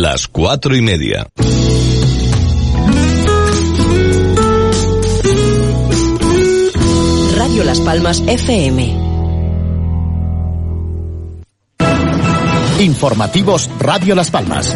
las cuatro y media. Radio Las Palmas FM. Informativos Radio Las Palmas.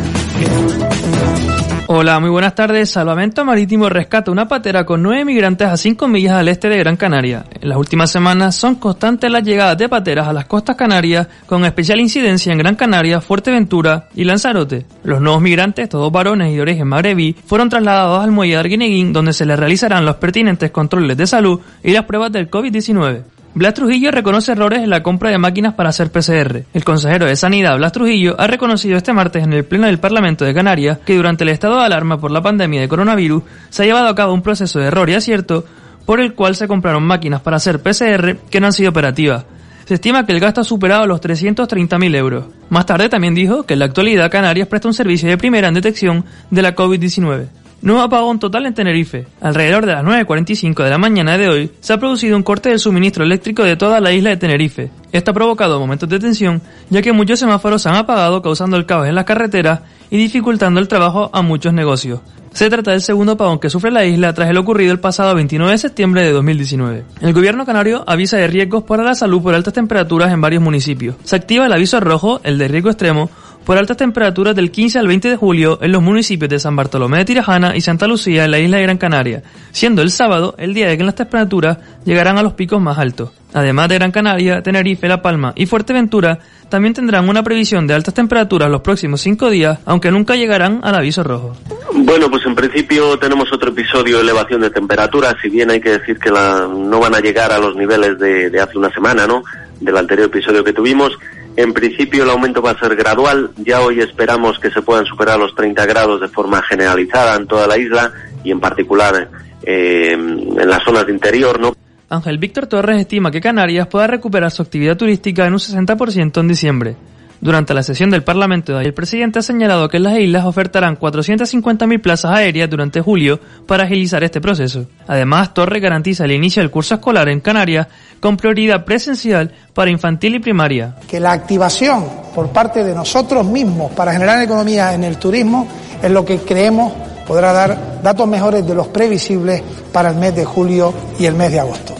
Hola, muy buenas tardes. Salvamento Marítimo rescata una patera con nueve migrantes a cinco millas al este de Gran Canaria. En las últimas semanas son constantes las llegadas de pateras a las costas canarias, con especial incidencia en Gran Canaria, Fuerteventura y Lanzarote. Los nuevos migrantes, todos varones y de origen magrebí, fueron trasladados al muelle de Arguineguín, donde se les realizarán los pertinentes controles de salud y las pruebas del COVID-19. Blas Trujillo reconoce errores en la compra de máquinas para hacer PCR. El consejero de Sanidad, Blas Trujillo, ha reconocido este martes en el Pleno del Parlamento de Canarias que durante el estado de alarma por la pandemia de coronavirus se ha llevado a cabo un proceso de error y acierto por el cual se compraron máquinas para hacer PCR que no han sido operativas. Se estima que el gasto ha superado los 330.000 euros. Más tarde también dijo que en la actualidad Canarias presta un servicio de primera en detección de la COVID-19. Nuevo apagón total en Tenerife. Alrededor de las 9.45 de la mañana de hoy se ha producido un corte del suministro eléctrico de toda la isla de Tenerife. Esto ha provocado momentos de tensión, ya que muchos semáforos se han apagado causando el caos en las carreteras y dificultando el trabajo a muchos negocios. Se trata del segundo apagón que sufre la isla tras el ocurrido el pasado 29 de septiembre de 2019. El gobierno canario avisa de riesgos para la salud por altas temperaturas en varios municipios. Se activa el aviso rojo, el de riesgo extremo, por altas temperaturas del 15 al 20 de julio en los municipios de San Bartolomé de Tirajana y Santa Lucía en la isla de Gran Canaria, siendo el sábado el día de que las temperaturas llegarán a los picos más altos. Además de Gran Canaria, Tenerife, La Palma y Fuerteventura, también tendrán una previsión de altas temperaturas los próximos cinco días, aunque nunca llegarán al aviso rojo. Bueno, pues en principio tenemos otro episodio de elevación de temperaturas, si bien hay que decir que la, no van a llegar a los niveles de, de hace una semana, ¿no? Del anterior episodio que tuvimos. En principio el aumento va a ser gradual. Ya hoy esperamos que se puedan superar los 30 grados de forma generalizada en toda la isla y en particular eh, en las zonas de interior, ¿no? Ángel Víctor Torres estima que Canarias pueda recuperar su actividad turística en un 60% en diciembre. Durante la sesión del Parlamento de hoy, el presidente ha señalado que las islas ofertarán 450.000 plazas aéreas durante julio para agilizar este proceso. Además, Torres garantiza el inicio del curso escolar en Canarias con prioridad presencial para infantil y primaria. Que la activación por parte de nosotros mismos para generar economía en el turismo es lo que creemos podrá dar datos mejores de los previsibles para el mes de julio y el mes de agosto.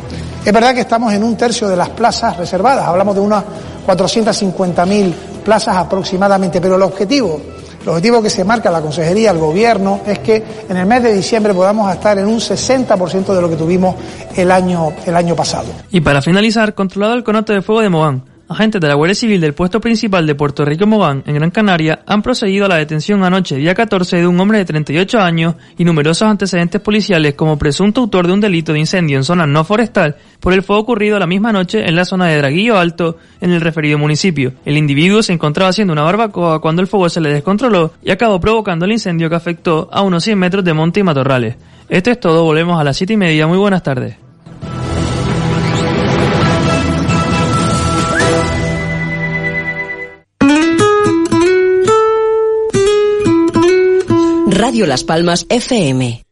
Es verdad que estamos en un tercio de las plazas reservadas, hablamos de unas 450.000 plazas aproximadamente, pero el objetivo, el objetivo que se marca la Consejería, el Gobierno, es que en el mes de diciembre podamos estar en un 60% de lo que tuvimos el año, el año pasado. Y para finalizar, controlado el conote de fuego de Mogán. Agentes de la Guardia Civil del puesto principal de Puerto Rico Mogán, en Gran Canaria, han procedido a la detención anoche, día 14, de un hombre de 38 años y numerosos antecedentes policiales como presunto autor de un delito de incendio en zona no forestal por el fuego ocurrido la misma noche en la zona de Draguillo Alto, en el referido municipio. El individuo se encontraba haciendo una barbacoa cuando el fuego se le descontroló y acabó provocando el incendio que afectó a unos 100 metros de monte y matorrales. Esto es todo, volvemos a las 7 y media. Muy buenas tardes. Radio Las Palmas FM.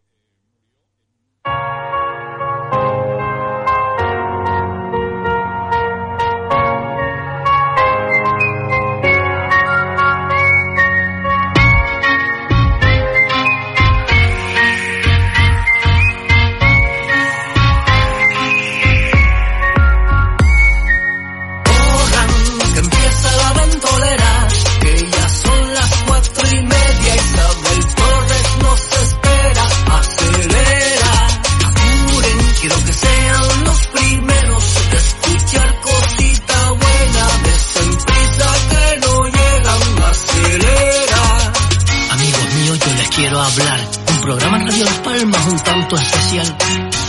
Un programa Radio Las Palmas un tanto especial.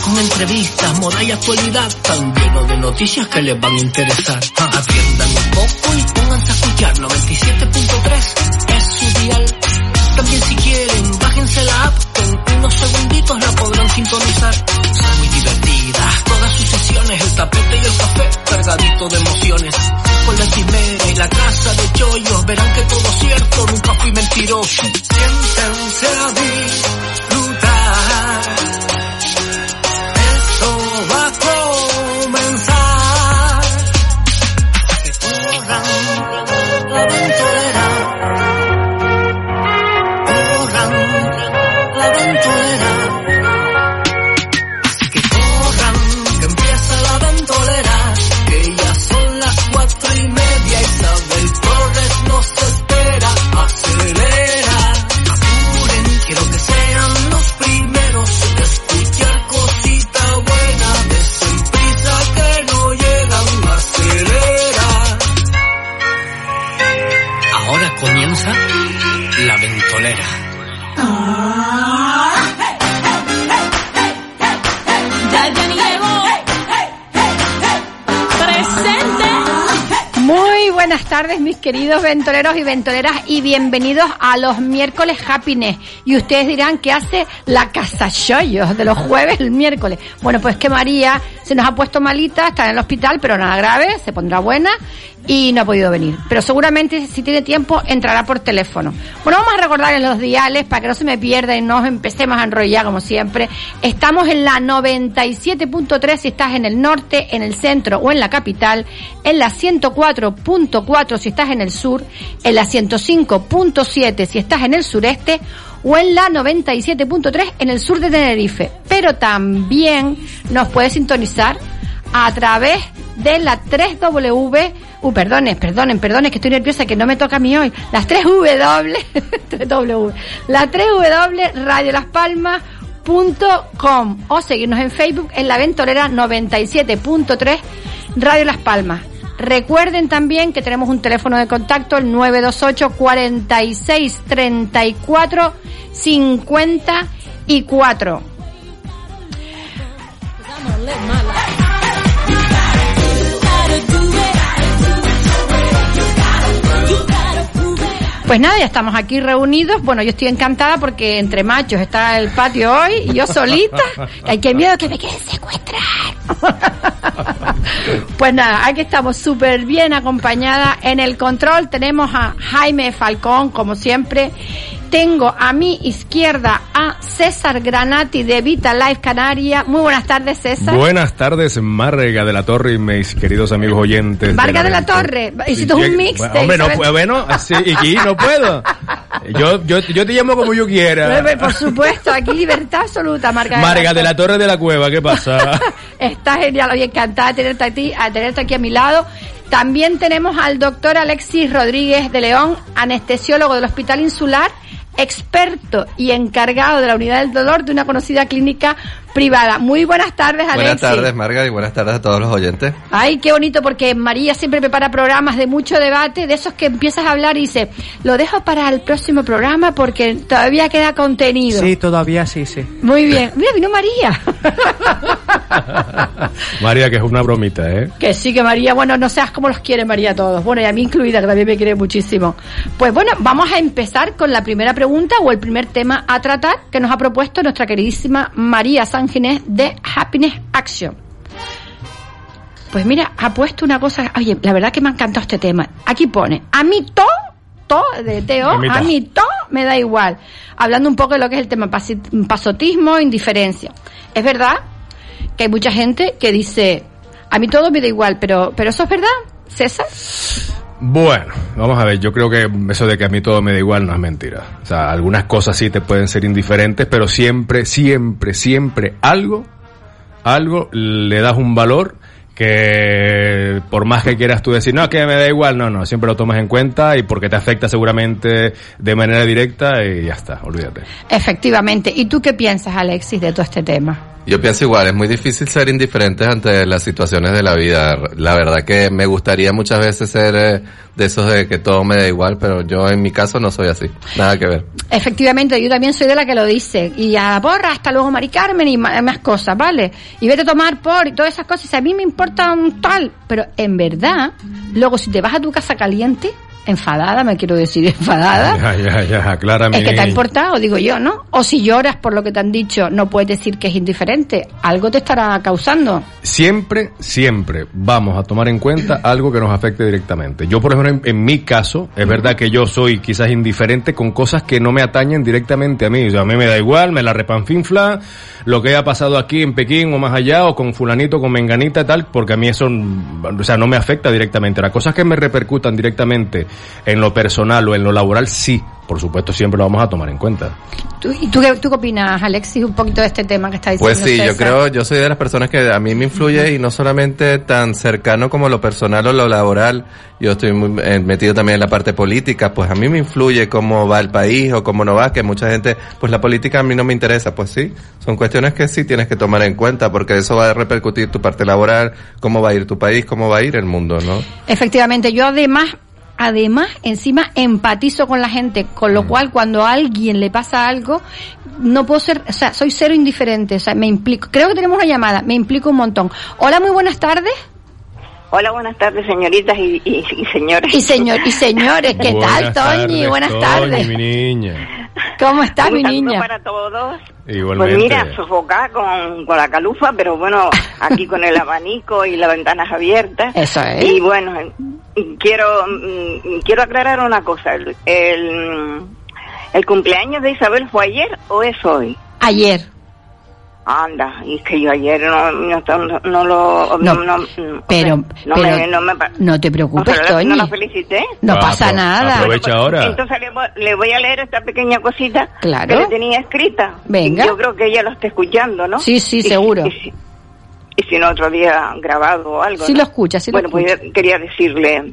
Con entrevistas, moda y actualidad, tan lleno de noticias que les van a interesar. Atiendan un poco y pónganse a escuchar 97.3 es su dial. También si quieren, bájense la app, en unos segunditos la podrán sintonizar. Son muy divertidas todas sus sesiones, el tapete y el café cargadito de emociones con la quimera y la casa de chollos verán que todo es cierto, nunca fui mentiroso. Siéntense a disfrutar, eso va a queridos ventoleros y ventoleras, y bienvenidos a los miércoles Happiness. Y ustedes dirán que hace la casa de los jueves el miércoles. Bueno, pues que María se nos ha puesto malita, está en el hospital, pero nada grave, se pondrá buena y no ha podido venir. Pero seguramente si tiene tiempo entrará por teléfono. Bueno, vamos a recordar en los diales para que no se me pierda y no empecemos a enrollar como siempre. Estamos en la 97.3 si estás en el norte, en el centro o en la capital, en la 104.4 si estás en el sur, en la 105.7 si estás en el sureste o en la 97.3 en el sur de Tenerife. Pero también nos puedes sintonizar a través de la 3W, uh, perdonen, perdonen, perdonen, que estoy nerviosa, que no me toca a mí hoy, las 3W, 3W, la 3W Radio Las Palmas com o seguirnos en Facebook en la Ventolera 97.3 Radio Las Palmas. Recuerden también que tenemos un teléfono de contacto, el 928 46 34 54. Pues nada, ya estamos aquí reunidos. Bueno, yo estoy encantada porque entre machos está el patio hoy y yo solita. Hay que miedo que me queden secuestrar. pues nada, aquí estamos súper bien acompañada. En el control tenemos a Jaime Falcón, como siempre. Tengo a mi izquierda a César Granati de Vita Life Canaria. Muy buenas tardes, César. Buenas tardes, Marga de la Torre y mis queridos amigos oyentes. Vargas de la. Torre. Hiciste un Llega- mix. Hombre, no puedo, bueno, así, y aquí no puedo. Yo, yo, yo te llamo como yo quiera. Por supuesto, aquí libertad absoluta, Marga. Marga de la Torre de la Cueva, ¿qué pasa? Está genial, oye, encantada de tenerte, a ti, a tenerte aquí a mi lado. También tenemos al doctor Alexis Rodríguez de León, anestesiólogo del Hospital Insular, experto y encargado de la unidad del dolor de una conocida clínica privada. Muy buenas tardes, Alexis. Buenas tardes, Marga, y buenas tardes a todos los oyentes. Ay, qué bonito, porque María siempre prepara programas de mucho debate, de esos que empiezas a hablar y dice, lo dejo para el próximo programa porque todavía queda contenido. Sí, todavía sí, sí. Muy bien. Mira, vino María. María, que es una bromita, ¿eh? Que sí, que María, bueno, no seas como los quiere María todos. Bueno, y a mí incluida, que también me quiere muchísimo. Pues bueno, vamos a empezar con la primera pregunta o el primer tema a tratar que nos ha propuesto nuestra queridísima María San Ginés de Happiness Action. Pues mira, ha puesto una cosa, oye, la verdad que me ha encantado este tema. Aquí pone, a mí todo, todo de Teo, A mí todo. me da igual. Hablando un poco de lo que es el tema pasotismo, indiferencia. Es verdad que hay mucha gente que dice, a mí todo me da igual, pero, pero eso es verdad, César. Bueno, vamos a ver, yo creo que eso de que a mí todo me da igual no es mentira. O sea, algunas cosas sí te pueden ser indiferentes, pero siempre, siempre, siempre algo, algo le das un valor que por más que quieras tú decir, no, que me da igual, no, no, siempre lo tomas en cuenta y porque te afecta seguramente de manera directa y ya está, olvídate. Efectivamente. ¿Y tú qué piensas, Alexis, de todo este tema? Yo pienso igual, es muy difícil ser indiferentes ante las situaciones de la vida. La verdad que me gustaría muchas veces ser eh, de esos de que todo me da igual, pero yo en mi caso no soy así. Nada que ver. Efectivamente, yo también soy de la que lo dice. Y a la porra, hasta luego, Mari Carmen, y más cosas, ¿vale? Y vete a tomar por y todas esas cosas. A mí me importa tal. Pero en verdad, luego si te vas a tu casa caliente, enfadada, me quiero decir enfadada, Ya, ya, ya, es que te ha importado, digo yo, ¿no? O si lloras por lo que te han dicho, no puedes decir que es indiferente, algo te estará causando. Siempre, siempre vamos a tomar en cuenta algo que nos afecte directamente. Yo, por ejemplo, en, en mi caso, es verdad que yo soy quizás indiferente con cosas que no me atañen directamente a mí. O sea, a mí me da igual, me la repanfinfla, lo que haya pasado aquí en Pekín o más allá, o con fulanito, con menganita y tal, porque a mí eso, o sea, no me afecta directamente. Las cosas que me repercutan directamente en lo personal o en lo laboral, sí, por supuesto, siempre lo vamos a tomar en cuenta. ¿Tú, ¿Y tú, qué, tú qué opinas, Alexis, un poquito de este tema que está diciendo Pues sí, yo creo, yo soy de las personas que a mí me influye y no solamente tan cercano como lo personal o lo laboral, yo estoy muy eh, metido también en la parte política, pues a mí me influye cómo va el país o cómo no va, que mucha gente, pues la política a mí no me interesa, pues sí, son cuestiones que sí tienes que tomar en cuenta porque eso va a repercutir tu parte laboral, cómo va a ir tu país, cómo va a ir el mundo, ¿no? Efectivamente, yo además, además, encima empatizo con la gente, con Mm. lo cual cuando a alguien le pasa algo, no puedo ser, o sea, soy cero indiferente, o sea, me implico. Creo que tenemos una llamada, me implico un montón. Hola, muy buenas tardes. Hola, buenas tardes, señoritas y, y- y señores. Y señor, y señores, ¿qué tal, Buenas Toñi? tardes, buenas Toñi, tardes. mi niña. ¿Cómo estás, mi niña? para todos. Igualmente. Pues mira, sofocada con, con la calufa, pero bueno, aquí con el abanico y las ventanas abiertas. Eso es. Y bueno, quiero mm, quiero aclarar una cosa. El, el, el cumpleaños de Isabel fue ayer o es hoy? Ayer. Anda, y es que yo ayer no, no, no- no lo... No, no, no- pero- no pero me, no me No te preocupes, Toñi. no la felicité. No Ah, pasa apro- nada. aprovecha ahora. Entonces le, voy- le voy a leer esta pequeña cosita Claro. que le tenía escrita. Venga. Yo creo que ella lo está escuchando, ¿no? Sí, sí, Y- seguro. Y, y si no, otro día grabado o algo. Sí ¿no? lo escucha, sí lo Bueno, pues quería decirle,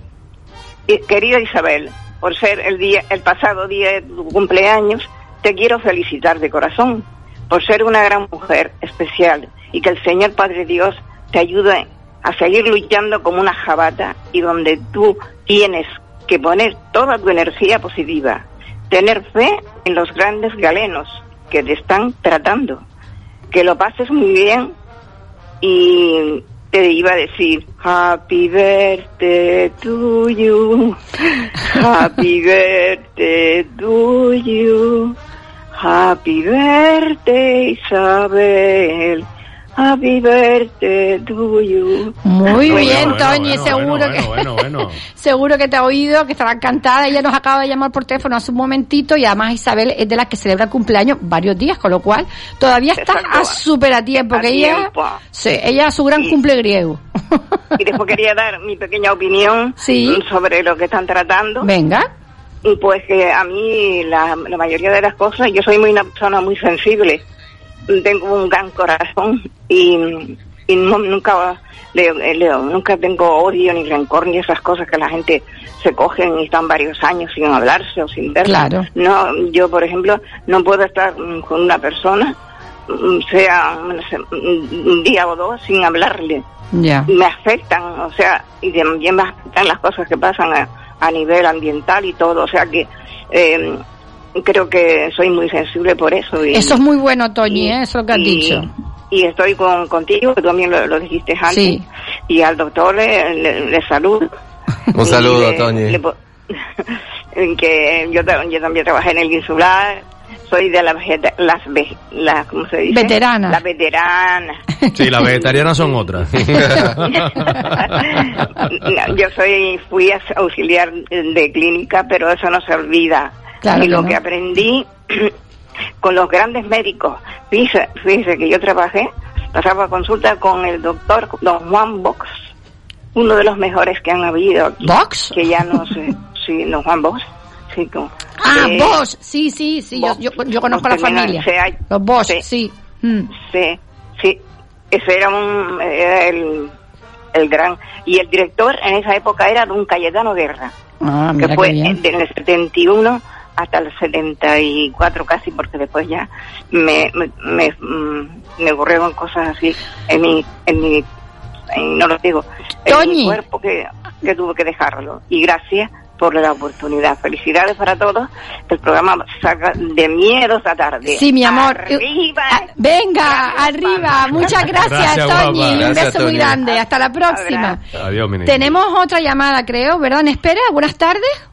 eh, querida Isabel, por ser el día, el pasado día de tu cumpleaños, te quiero felicitar de corazón por ser una gran mujer especial y que el Señor Padre Dios te ayude a seguir luchando como una jabata y donde tú tienes que poner toda tu energía positiva, tener fe en los grandes galenos que te están tratando, que lo pases muy bien y te iba a decir Happy birthday to you, Happy birthday to you, Happy birthday Isabel, Happy birthday to you. Muy Bueno, bien, bueno, Toñi, bueno, seguro bueno, que bueno, bueno. seguro que te ha oído, que estará encantada. Ella nos acaba de llamar por teléfono hace un momentito y además Isabel es de las que celebra el cumpleaños varios días, con lo cual todavía está a súper a tiempo, que ella, sí, ella su gran cumple griego. Y después quería dar mi pequeña opinión Sí. sobre lo que están tratando. Venga. Y Pues que a mí la, la mayoría de las cosas, yo soy muy una persona muy sensible, tengo un gran corazón y, y no- nunca leo, eh, leo- nunca tengo odio ni rencor ni esas cosas que la gente se cogen y están varios años sin hablarse o sin verse. Claro. No, yo por ejemplo no puedo estar con una persona mm, sea un día o dos sin hablarle Ya. me afectan, o sea, y también me afectan las cosas que pasan a, a nivel ambiental y todo, o sea que eh, creo que soy muy sensible por eso. Y, Eso es muy bueno, Toñi, ¿eh? eso que has y- dicho. Y estoy con, contigo, que tú también lo, lo dijiste antes, Sí. y al doctor le, le, le saludo. Un Y saludo, le- Toñi. que yo, yo también trabajé en el insular, soy de las, vegeta- las, ve- las ¿cómo se dice? Veteranas. Las veteranas. Sí, las vegetarianas son otras. No, yo soy fui auxiliar de clínica, pero eso no se olvida. Claro y lo que no. que aprendí con los grandes médicos, fíjese, fíjese que yo trabajé, pasaba consulta con el doctor don Juan Box, uno de los mejores que han habido. ¿Box? Que ya no sé, sí, don Juan Box. Sí, Ah, eh, vos, sí, sí, sí, yo, Bosch. yo, yo conozco a la familia. hay- Los Bosch, sí. sí. Mm. Sí, sí. Ese era un era el, el gran y el director en esa época era don Cayetano Guerra, Ah, que fue desde el 71 hasta el 74 casi, porque después ya me me, me, mm, me ocurrieron cosas así en mi en mi en- no lo digo en mi cuerpo que, que tuve que dejarlo y gracias por la oportunidad. Felicidades para todos. El programa salga de miedo esta tarde. Sí, mi amor. Arriba. Ah, Venga, arriba. Muchas gracias, Gracias, Toñi. Un Gracias, beso muy grande. Hasta la próxima. Adiós, mi niña. Tenemos otra llamada, creo, ¿verdad? En espera. Buenas tardes.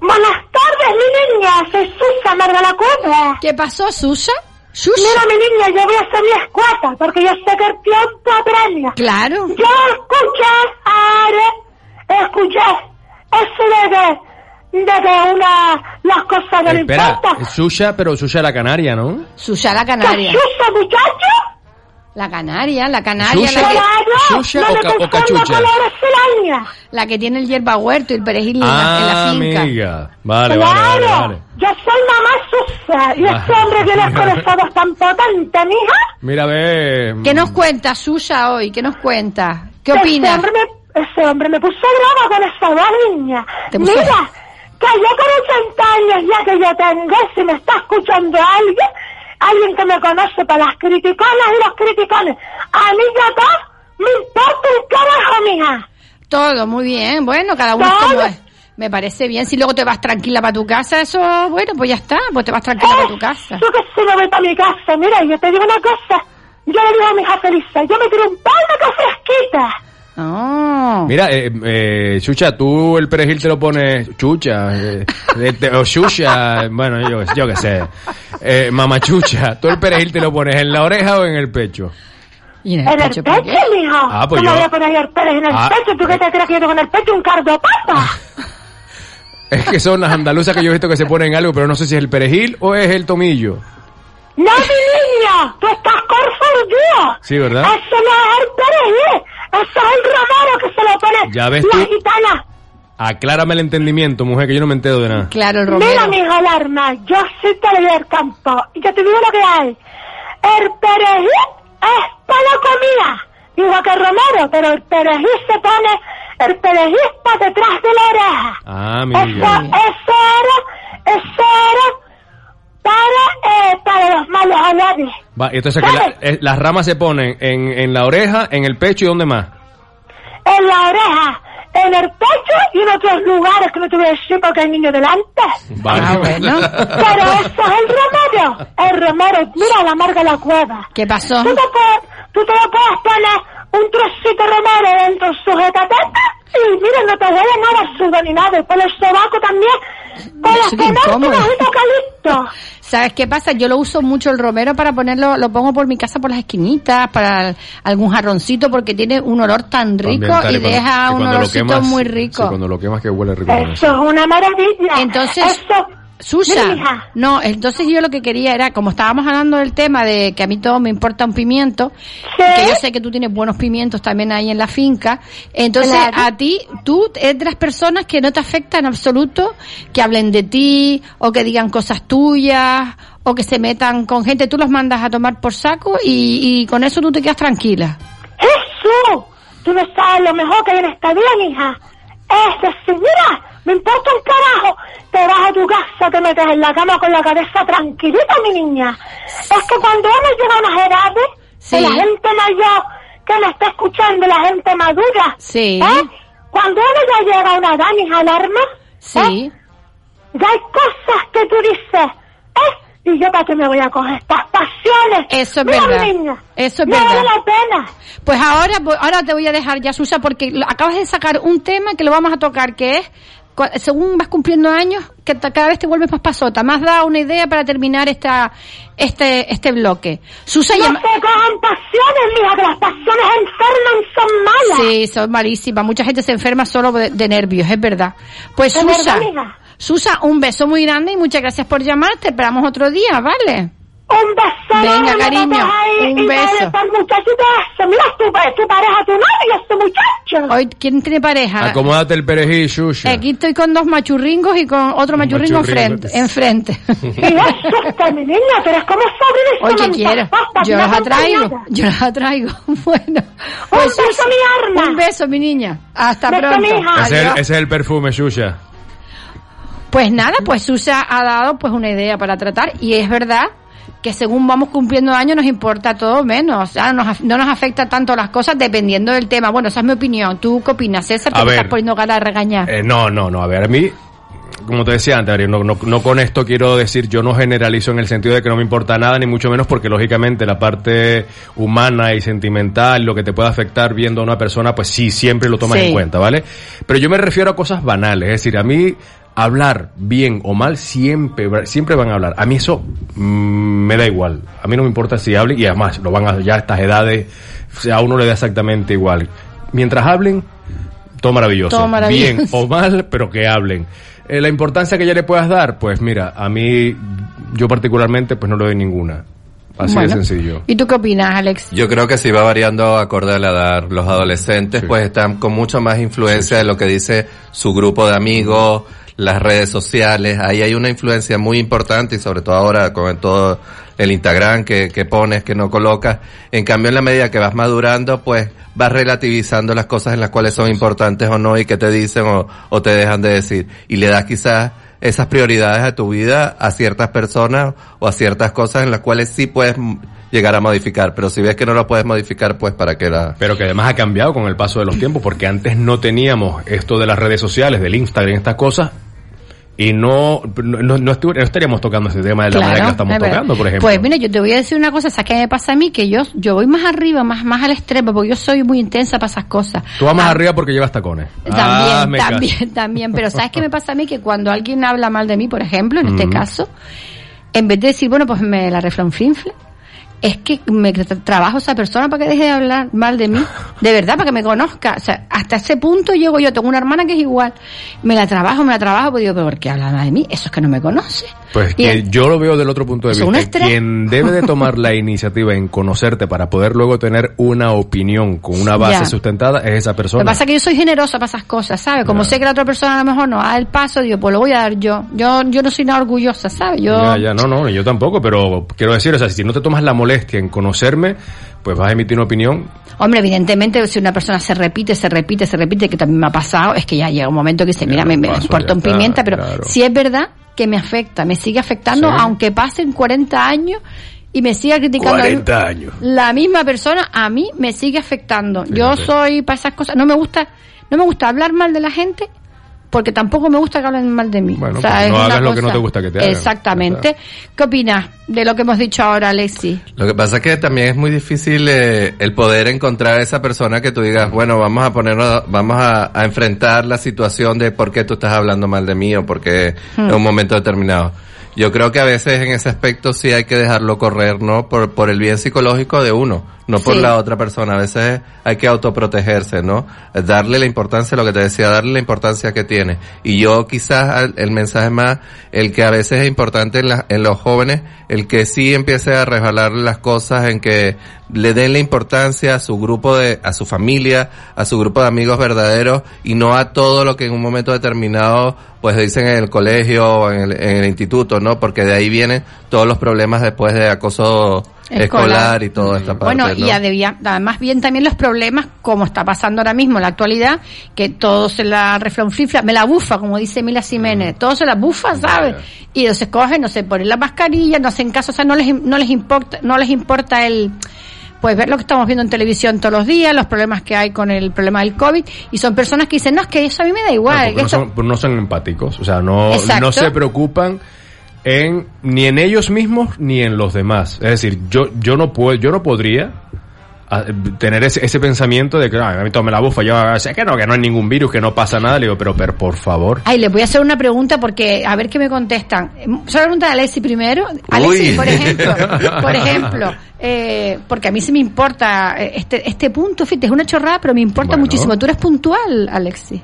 Buenas tardes, mi niña. Soy Susa Marga la Cueva. ¿Qué pasó, Susa? Mira, mi niña, yo voy a hacer mi escueta porque yo sé que el tiempo apremia. Claro. Yo escuché, Are, escuché eso de que, de que una, las cosas no le Espera, importan. Susha, pero Susha la canaria, ¿no? Susa la ¿Qué canaria. Susa, muchacho? La canaria, la canaria, Susha. la que, Susha no o cachucha. la que tiene el hierba huerto y el perejil en, la, en la Ah, finca. amiga. Vale, claro, vale, vale, vale. yo soy mamá Susa y este hombre esa voz tan potente, mija. Mira, ve. ¿Qué nos cuenta Susa hoy? ¿Qué nos cuenta? ¿Qué Ese opina? hombre, me, ese hombre me puso brava con esa voz, niña. Te puso- Mira, que yo con 80 años ya que yo tengo, si me está escuchando alguien, alguien que me conoce para las criticonas y los criticones, a mí ya todo me importa un carajo, mija. Todo, muy bien. Bueno, cada uno es como es. Me parece bien. Si luego te vas tranquila para tu casa, eso, bueno, pues ya está. Pues te vas tranquila para tu casa. Yo que si no voy para mi casa, mira, yo te digo una cosa, yo le digo a mi hija Felisa, yo me tiro un par de fresquita. Oh. Mira, eh, eh, Chucha, tú el perejil te lo pones Chucha, eh, eh, te- o Chucha, bueno, yo, yo qué sé. Eh, mamá Chucha, tú el perejil te lo pones en la oreja o en el pecho. ¿Y en En el pecho, mijo. Ah, pues ¿Cómo yo- voy a poner yo el pelo en el Ah, pecho? ¿Tú qué te crees que yo tengo en el pecho un cardo papa? Es que son las andaluzas que yo he visto que se ponen algo, pero no sé si es el perejil o es el tomillo. No, mi niña, tú estás confundido. Sí, ¿verdad? Eso no es el perejil, eso es el romero que se lo pone Ya ves la tú. gitana. Aclárame el entendimiento, mujer, que yo no me entero de nada. Claro, el Mira, mi hijo alarma, yo sí te leí el campo y yo te digo lo que hay. El perejil es para la comida, igual que el romero, pero el perejil se pone, el perejil está detrás de la oreja. Ah, amiga. eso Va, entonces que la- eh, las ramas se ponen en, en la oreja, en el pecho y ¿dónde más? En la oreja, en el pecho y en otros lugares que no te voy a decir porque hay niños delante. Vale. Ah, bueno. Pero eso es el romero, el romero, mira la marca de la cueva. ¿Qué pasó? Tú te, puedes, tú te lo puedes poner un trocito de romero dentro del y mira, no te huele nada sudo ni nada. Y por el sobaco también, con las penas eucalipto. ¿Sabes qué pasa? Yo lo uso mucho el romero para ponerlo, lo pongo por mi casa por las esquinitas, para algún jarroncito, porque tiene un olor tan rico Ambiental, y cuando- deja un olorcito quemas- muy Sí, rico. cuando lo quemas que huele rico. Eso eso. es una maravilla. Entonces, Eso, Mija. no, entonces yo lo que quería era, como estábamos hablando del tema de que a mí todo me importa un pimiento, Sí. que yo sé que tú tienes buenos pimientos también ahí en la finca, entonces Claro. a ti, tú eres de las personas que no te afecta en absoluto que hablen de ti, o que digan cosas tuyas, o que se metan con gente, tú los mandas a tomar por saco y, y con eso tú te quedas tranquila. Jesús, tú no sabes lo mejor que hay en esta vida, mija. Es decir, mira, me importa un carajo. Te vas a tu casa, te metes en la cama con la cabeza tranquilita, mi niña. Es que cuando uno llega a unas edades, Sí. que la gente mayor que me está escuchando, la gente madura, Sí. ¿eh? cuando uno ya llega a una edad, mis alarmas, Sí. ya hay cosas que tú dices, ¿eh? Y yo para qué me voy a coger estas pasiones. Eso es Mira, verdad. niña, Eso es no verdad. vale la pena. Pues ahora, ahora te voy a dejar ya, Susa, porque acabas de sacar un tema que lo vamos a tocar, que es, según vas cumpliendo años, que cada vez te vuelves más pasota. Has dado una idea para terminar esta, este, este bloque. Susa No llama- se cojan pasiones, mija, que las pasiones enferman son malas. Sí, son malísimas. Mucha gente se enferma solo de, de nervios, es verdad. Pues Es Susa, verdad. Susa, un beso muy grande y muchas gracias por llamar. Te esperamos otro día, ¿vale? Un beso. Venga, cariño, ahí, un y beso. dale pa'l muchachito ese. Mira, tu, tu pareja, tu novio, ese muchacho. Hoy, ¿quién tiene pareja? Acomódate el perejil, Shusha. Aquí estoy con dos machurringos y con otro machurringo machurringo. enfrente. enfrente. Y eso está, mi niña, pero es como sobrino y Oye, quiero. Yo las atraigo. Yo las atraigo. Bueno. pues, Un beso, mi arma. Un beso, mi niña. Hasta Beso, pronto. mi hija. Ese es, el, ese es el perfume, Shusha. Pues nada, pues Susa ha dado pues una idea para tratar y es verdad que según vamos cumpliendo años nos importa todo menos, o sea, nos no nos afecta tanto las cosas dependiendo del tema. Bueno, esa es mi opinión. ¿Tú qué opinas, César? A ver. estás poniendo cara de regañar. Eh, no, no, no. A ver, a mí, como te decía antes, no, no, no con esto quiero decir, yo no generalizo en el sentido de que no me importa nada, ni mucho menos porque lógicamente la parte humana y sentimental, lo que te puede afectar viendo a una persona, pues sí, siempre lo tomas Sí. en cuenta, ¿vale? Pero yo me refiero a cosas banales, es decir, a mí hablar bien o mal, siempre, siempre van a hablar. A mí eso mm, me da igual. A mí no me importa si hablen y además lo van a ya a estas edades, o sea, a uno le da exactamente igual. Mientras hablen, todo maravilloso. Todo maravilloso. Bien o mal, pero que hablen. Eh, la importancia que ya le puedas dar, pues mira, a mí, yo particularmente, pues no le doy ninguna. Así Bueno. de sencillo. ¿Y tú qué opinas, Alex? Yo creo que sí va variando acorde a la edad. Los adolescentes pues están con mucha más influencia de lo que dice su grupo de amigos, las redes sociales. Ahí hay una influencia muy importante y sobre todo ahora con todo el Instagram que, que pones, que no colocas. En cambio, en la medida que vas madurando, pues vas relativizando las cosas en las cuales son importantes o no y que te dicen o, o te dejan de decir. Y le das quizás esas prioridades a tu vida a ciertas personas o a ciertas cosas en las cuales sí puedes llegar a modificar. Pero si ves que no lo puedes modificar, pues para qué la... Pero que además ha cambiado con el paso de los tiempos, porque antes no teníamos esto de las redes sociales, del Instagram, estas cosas, y no, no, no, estaríamos tocando ese tema de la manera que lo estamos es tocando, por ejemplo. Pues mira, yo te voy a decir una cosa, ¿sabes qué me pasa a mí? Que yo, yo voy más arriba, más, más al extremo, porque yo soy muy intensa para esas cosas. Tú vas más Ah, arriba porque llevas tacones. También, Ah, caso. también, también. Pero ¿sabes qué me pasa a mí? Que cuando alguien habla mal de mí, por ejemplo, en este Ujú. caso, en vez de decir, bueno, pues me la reflonfinfle, es que me tra- trabajo esa persona para que deje de hablar mal de mí. De verdad, para que me conozca. O sea, hasta ese punto llego yo. Tengo una hermana que es igual. Me la trabajo, me la trabajo, pues digo, ¿pero por qué habla mal de mí? Eso es que no me conoce. Pues que el- yo lo veo del otro punto de vista. Quien debe de tomar la iniciativa en conocerte para poder luego tener una opinión con una base Ya. sustentada es esa Lo persona. que pasa es que yo soy generosa para esas cosas, ¿sabes? Como sé que la otra persona a lo mejor no da el paso, digo, pues lo voy a dar yo. Yo, yo no soy nada orgullosa, ¿sabes? Yo, Ya, ya, no, no, yo tampoco, pero quiero decir, o sea, si no te tomas la molestia en conocerme, pues vas a emitir una opinión. Hombre, evidentemente, si una persona se repite, se repite, se repite, que también me ha pasado, es que ya llega un momento que dice, mira, me, me importa un pimienta, pero claro. si es verdad que me afecta, me sigue afectando, Sí. aunque pasen 40 años y me siga criticando. 40 años. La misma persona a mí me sigue afectando. Yo soy para esas cosas, no me gusta, no me gusta hablar mal de la gente, porque tampoco me gusta que hablen mal de mí. Bueno, O sea, pues es no hagas lo que no te gusta que te hagan. Exactamente. ¿Qué opinas de lo que hemos dicho ahora, Alexi? Lo que pasa es que también es muy difícil eh, el poder encontrar esa persona que tú digas, bueno, vamos a ponernos, vamos a, a enfrentar la situación de por qué tú estás hablando mal de mí o por qué Hmm. en un momento determinado. Yo creo que a veces en ese aspecto sí hay que dejarlo correr, ¿no? Por, por el bien psicológico de uno, no por Sí. la otra persona. A veces hay que autoprotegerse, ¿no? Darle la importancia, lo que te decía, darle la importancia que tiene. Y yo quizás el mensaje más, el que a veces es importante en, la- en los jóvenes, el que sí empiece a resbalar las cosas, en que le den la importancia a su grupo de, a su familia, a su grupo de amigos verdaderos y no a todo lo que en un momento determinado pues dicen en el colegio o en el, en el instituto, ¿no? Porque de ahí vienen todos los problemas después de acoso escolar, Escolar. y toda esta parte. Bueno, ¿no? y además bien también los problemas, como está pasando ahora mismo en la actualidad, que todo se la reflonflifla, me la bufa, como dice Mila Mm. Jiménez, todo se la bufa, ¿sabes? Y se cogen, no se ponen la mascarilla, no hacen caso, o sea, no les, no les importa, no les importa el, pues ver lo que estamos viendo en televisión todos los días, los problemas que hay con el problema del COVID, y son personas que dicen, no, es que eso a mí me da igual, No, esto- son, no son empáticos, o sea, no, Exacto. no se preocupan en ni en ellos mismos ni en los demás. Es decir, yo yo no puedo, yo no podría ah, tener ese, ese pensamiento de que "Ah, a mí todo me la bufa, yo "Ah, sé que no, que no hay ningún virus, que no pasa nada, le digo, pero, pero por favor. Ay, les voy a hacer una pregunta porque a ver qué me contestan. Eh, Solo pregunta a Alexi primero. Alexi, Uy. por ejemplo, por ejemplo, eh, porque a mí sí me importa eh, este este punto, fíjate, es una chorrada, pero me importa Bueno. muchísimo. Tú eres puntual, Alexi.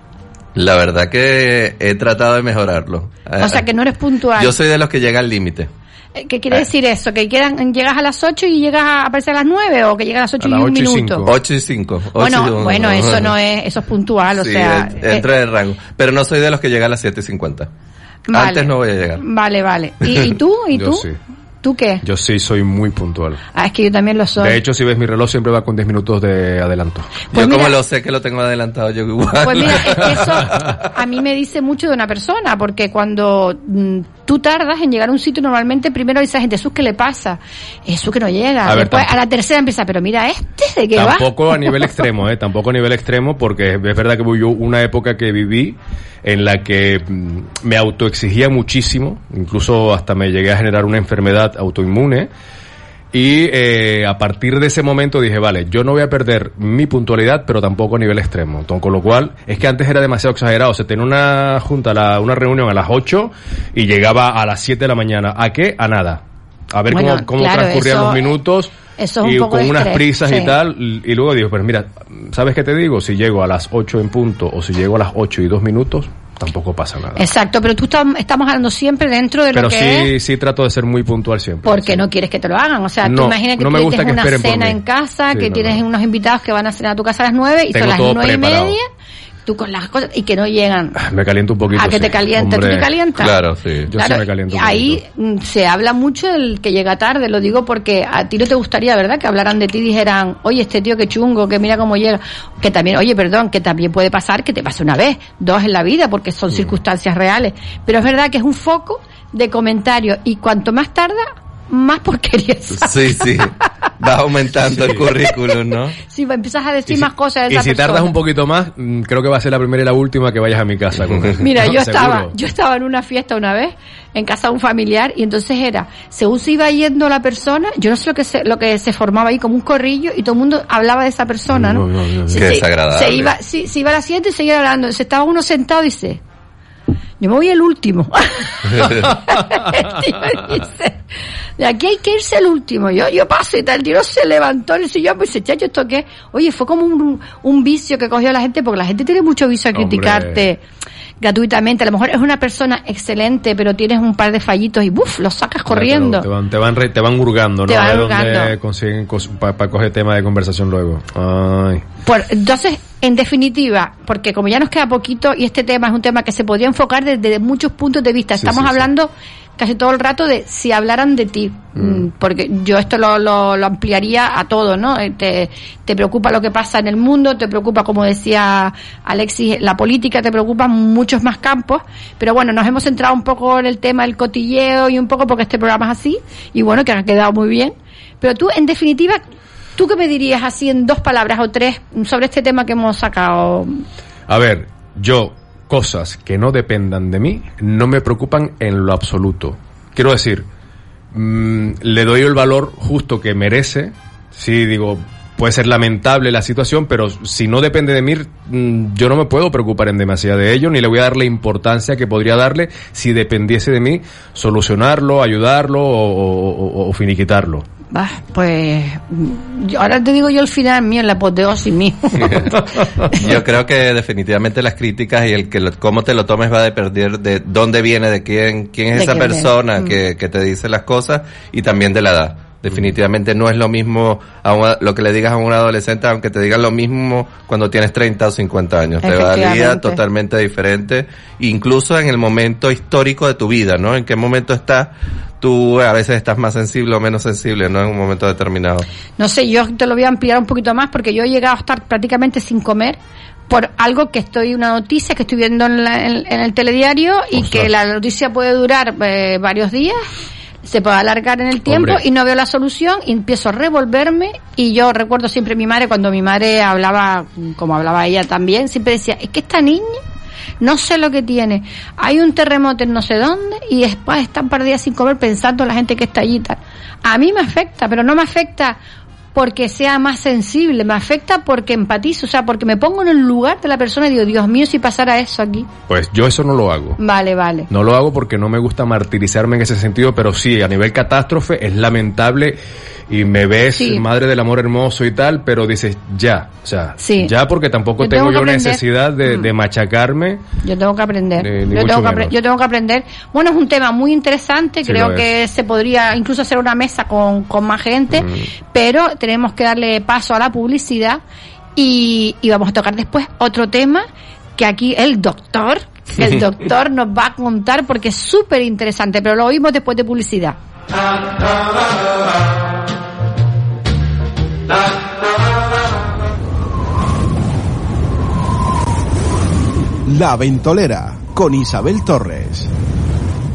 La verdad que he tratado de mejorarlo. O sea, que no eres puntual. Yo soy de los que llega al límite. Eh, ¿Qué quiere decir eso? ¿Que quedan, llegas a las 8 y llegas a aparecer a las 9 o que llegas a las 8 y un minuto? 8 y 5. Bueno, bueno, eso no es, eso es puntual, o Sí, sea. eh, entra en el rango. Pero no soy de los que llega a las 7 y 50. Vale. Antes no voy a llegar. Vale, vale. ¿Y, y tú? ¿Y Yo tú? sí. ¿Tú qué? Yo sí soy muy puntual. Ah, es que yo también lo soy. De hecho, si ves mi reloj siempre va con 10 minutos de adelanto. Pues yo como mira- lo sé que lo tengo adelantado, yo igual. Pues mira, es que eso a mí me dice mucho de una persona, porque cuando mm, tú tardas en llegar a un sitio, normalmente primero dice la gente, Jesús, ¿qué le pasa? Jesús que no llega. A ver, Después, a la tercera empieza, pero mira este, ¿de qué va? Tampoco a nivel extremo, ¿eh? Tampoco a nivel extremo, porque es verdad que hubo yo una época que viví en la que mm, me autoexigía muchísimo, incluso hasta me llegué a generar una enfermedad autoinmune. Y eh, a partir de ese momento dije, vale, yo no voy a perder mi puntualidad, pero tampoco a nivel extremo. Entonces, con lo cual, es que antes era demasiado exagerado. Se tenía una junta, la- una reunión a las 8 y llegaba a las 7 de la mañana. ¿A qué? A nada. A ver Bueno, cómo, cómo claro, transcurrían eso- los minutos. eso es un y poco con unas estrés, prisas sí. y tal. Y luego digo, pues mira, ¿sabes qué te digo? Si llego a las 8 en punto o si llego a las 8 y 2 minutos, tampoco pasa nada. Exacto, pero tú tam- estamos hablando siempre dentro de Pero lo que es sí, sí trato de ser muy puntual siempre. porque no quieres que te lo hagan. O sea, tú No, imagina que no me tú gusta tienes que una cena en casa, Sí, que no, tienes unos invitados que van a cenar a tu casa a las nueve y Tengo son las nueve y media, tú con las cosas y que no llegan. Me caliento un poquito. ¿A que te calienta? ¿Tú te calientas? Claro, sí. Yo Claro, sí me caliento un ahí mm, se habla mucho del que llega tarde, lo digo porque a ti no te gustaría, ¿verdad? Que hablaran de ti y dijeran, oye, este tío que chungo, que mira cómo llega. Que también, oye, perdón, que también puede pasar que te pase una vez, dos en la vida, porque son circunstancias reales. Pero es verdad que es un foco de comentarios y cuanto más tarda, más porquerías. Sí, sí. Va aumentando el currículum, ¿no? Si empiezas a decir si- más cosas de Y esa si persona. tardas un poquito más, mm, creo que va a ser la primera y la última que vayas a mi casa. con él. Mira, yo Seguro. estaba, yo estaba en una fiesta una vez, en casa de un familiar, y entonces era, según se iba yendo la persona, yo no sé lo que se, lo que se formaba ahí como un corrillo, y todo el mundo hablaba de esa persona, ¿no? No, no, no, Se- Qué se- desagradable. Se iba, sí, se iba a la siguiente y seguía hablando. Se estaba uno sentado y dice, yo me voy el último. el tío dice, de aquí hay que irse el último. Yo, yo paso y tal. El tío se levantó en el sillón y dice, chacho, ¿esto qué? Oye, fue como un, un vicio que cogió la gente, porque la gente tiene mucho vicio a Hombre. Gratuitamente. A lo mejor es una persona excelente, pero tienes un par de fallitos y ¡buf! los sacas corriendo. Te van, te van, re- te van hurgando, ¿no? Te van hurgando. consiguen para coger tema de conversación luego. Ay. Por- entonces, en definitiva, porque como ya nos queda poquito y este tema es un tema que se podría enfocar desde muchos puntos de vista, estamos sí, sí. hablando casi todo el rato de si hablaran de ti, Mm, porque yo esto lo, lo, lo ampliaría a todo, ¿no? Eh, Te, te preocupa lo que pasa en el mundo, te preocupa, como decía Alexis, la política, te preocupan muchos más campos, pero bueno, nos hemos centrado un poco en el tema del cotilleo y un poco porque este programa es así, y bueno, que ha quedado muy bien. Pero tú, en definitiva, ¿tú qué me dirías así en dos palabras o tres sobre este tema que hemos sacado? A ver, yo, cosas que no dependan de mí, no me preocupan en lo absoluto. Quiero decir, mm, le doy el valor justo que merece. Sí, digo, puede ser lamentable la situación, pero si no depende de mí, mm, yo no me puedo preocupar en demasiado de ello, ni le voy a dar la importancia que podría darle si dependiese de mí solucionarlo, ayudarlo o, o- o- o finiquitarlo. Bah, pues mm, yo- ahora te digo yo el final mío, la apoteosis mío. Yo creo que definitivamente las críticas y el que lo- cómo te lo tomes va a depender de dónde viene, de quién, quién es De esa quién persona Mm. que, que te dice las cosas y también de la edad. Definitivamente no es lo mismo a un- lo que le digas a un adolescente, aunque te digan lo mismo cuando tienes 30 o 50 años. Te valía Efectivamente. totalmente diferente, incluso en el momento histórico de tu vida, ¿no? En qué momento estás, tú a veces estás más sensible o menos sensible, ¿no? En un momento determinado. No sé, yo te lo voy a ampliar un poquito más porque yo he llegado a estar prácticamente sin comer por algo que estoy, una noticia que estoy viendo en, la- en- en el telediario y que la noticia puede durar eh, varios días, se puede alargar en el tiempo Hombre. y no veo la solución y empiezo a revolverme y yo recuerdo siempre a mi madre cuando mi madre hablaba, como hablaba ella también, siempre decía, es que esta niña no sé lo que tiene. Hay un terremoto en no sé dónde y después está un par de días sin comer pensando en la gente que está allí tal. A mí me afecta, pero no me afecta porque sea más sensible, me afecta porque empatizo, o sea, porque me pongo en el lugar de la persona y digo, Dios mío, si pasara eso aquí. Pues yo eso no lo hago. Vale, vale. No lo hago porque no me gusta martirizarme en ese sentido, pero sí, a nivel catástrofe es lamentable y me ves Sí. madre del amor hermoso y tal, pero dices ya, o sea, Sí. ya porque tampoco Yo tengo, tengo yo aprender. necesidad de, Mm. de machacarme. Yo tengo que aprender. Yo, tengo que yo tengo que aprender. Bueno, es un tema muy interesante. Sí, Creo que se podría incluso hacer una mesa con, con más gente, Mm. pero tenemos que darle paso a la publicidad y, y vamos a tocar después otro tema que aquí el doctor, el doctor nos va a contar porque es súper interesante, pero lo oímos después de publicidad. La Ventolera con Isabel Torres.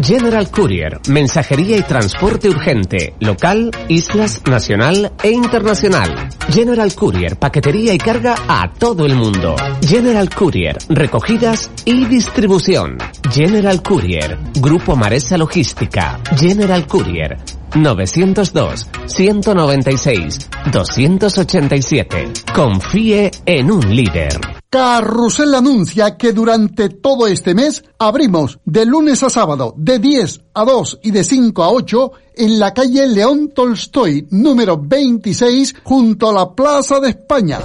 General Courier, mensajería y transporte urgente, local, islas, nacional e internacional. General Courier, paquetería y carga a todo el mundo. General Courier, recogidas y distribución. General Courier, Grupo Maresa Logística. General Courier, 902 196 287. Confíe en un líder. Carrusel anuncia que durante todo este mes abrimos de lunes a sábado de 10 a 2 y de 5 a 8 en la calle León Tolstoy número 26 junto a la Plaza de España.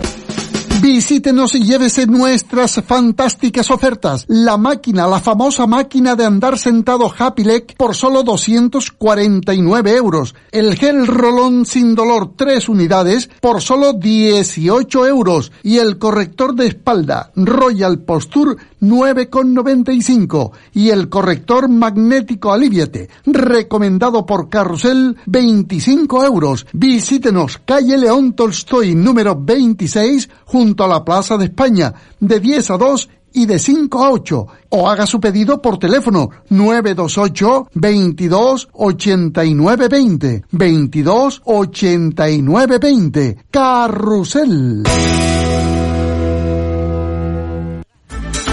Visítenos y llévese nuestras fantásticas ofertas. La máquina, la famosa máquina de andar sentado Happy Leg por solo 249 euros. El gel rolón sin dolor 3 unidades por solo 18 euros. Y el corrector de espalda Royal Posture 9,95 y el corrector magnético Aliviate, recomendado por Carrusel, 25 euros. Visítenos, calle León Tolstoy, número 26, junto a la Plaza de España, de 10 a 2 y de 5 a 8. O haga su pedido por teléfono 928 22 89 20. 22 89 20. Carrusel.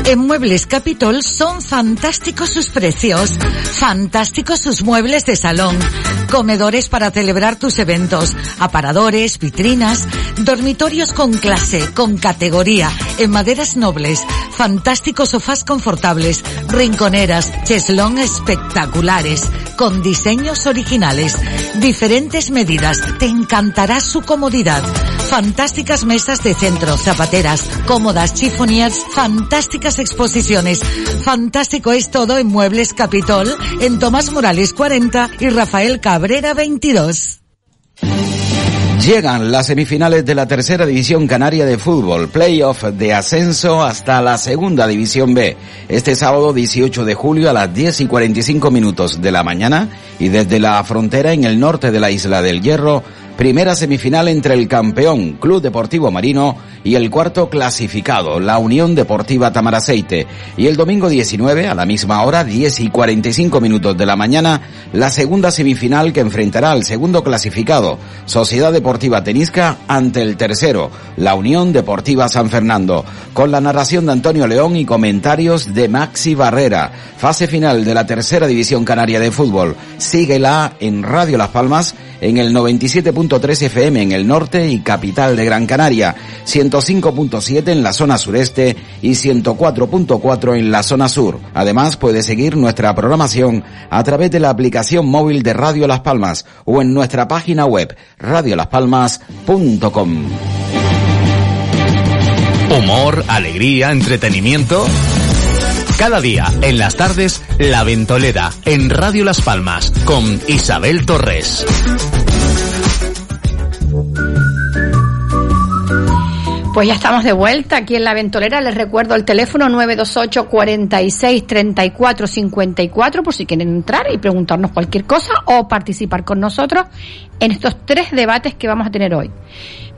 En Muebles Capitol son fantásticos sus precios, fantásticos sus muebles de salón, comedores para celebrar tus eventos, aparadores, vitrinas, dormitorios con clase, con categoría, en maderas nobles, fantásticos sofás confortables, rinconeras, cheslón espectaculares, con diseños originales, diferentes medidas, te encantará su comodidad. Fantásticas mesas de centro, zapateras, cómodas, chiffoniers, fantásticas exposiciones. Fantástico es todo en Muebles Capitol, en Tomás Morales 40 y Rafael Cabrera 22. Llegan las semifinales de la tercera división canaria de fútbol, playoff de ascenso hasta la segunda división B. Este sábado 18 de julio a las 10 y 45 minutos de la mañana y desde la frontera en el norte de la isla del Hierro, primera semifinal entre el campeón Club Deportivo Marino y el cuarto clasificado, la Unión Deportiva Tamaraceite. Y el domingo 19, a la misma hora, 10 y 45 minutos de la mañana, la segunda semifinal que enfrentará al segundo clasificado, Sociedad Deportiva Tenisca, ante el tercero, la Unión Deportiva San Fernando. Con la narración de Antonio León y comentarios de Maxi Barrera. Fase final de la tercera división canaria de fútbol. Síguela en Radio Las Palmas en el 97.3 FM en el norte y capital de Gran Canaria, 105.7 en la zona sureste y 104.4 en la zona sur. Además, puede seguir nuestra programación a través de la aplicación móvil de Radio Las Palmas o en nuestra página web radiolaspalmas.com. Humor, alegría, entretenimiento. Cada día, en las tardes, La Ventolera, en Radio Las Palmas, con Isabel Torres. Pues ya estamos de vuelta aquí en la ventolera. Les recuerdo el teléfono 928 46 34 54 por si quieren entrar y preguntarnos cualquier cosa o participar con nosotros en estos tres debates que vamos a tener hoy.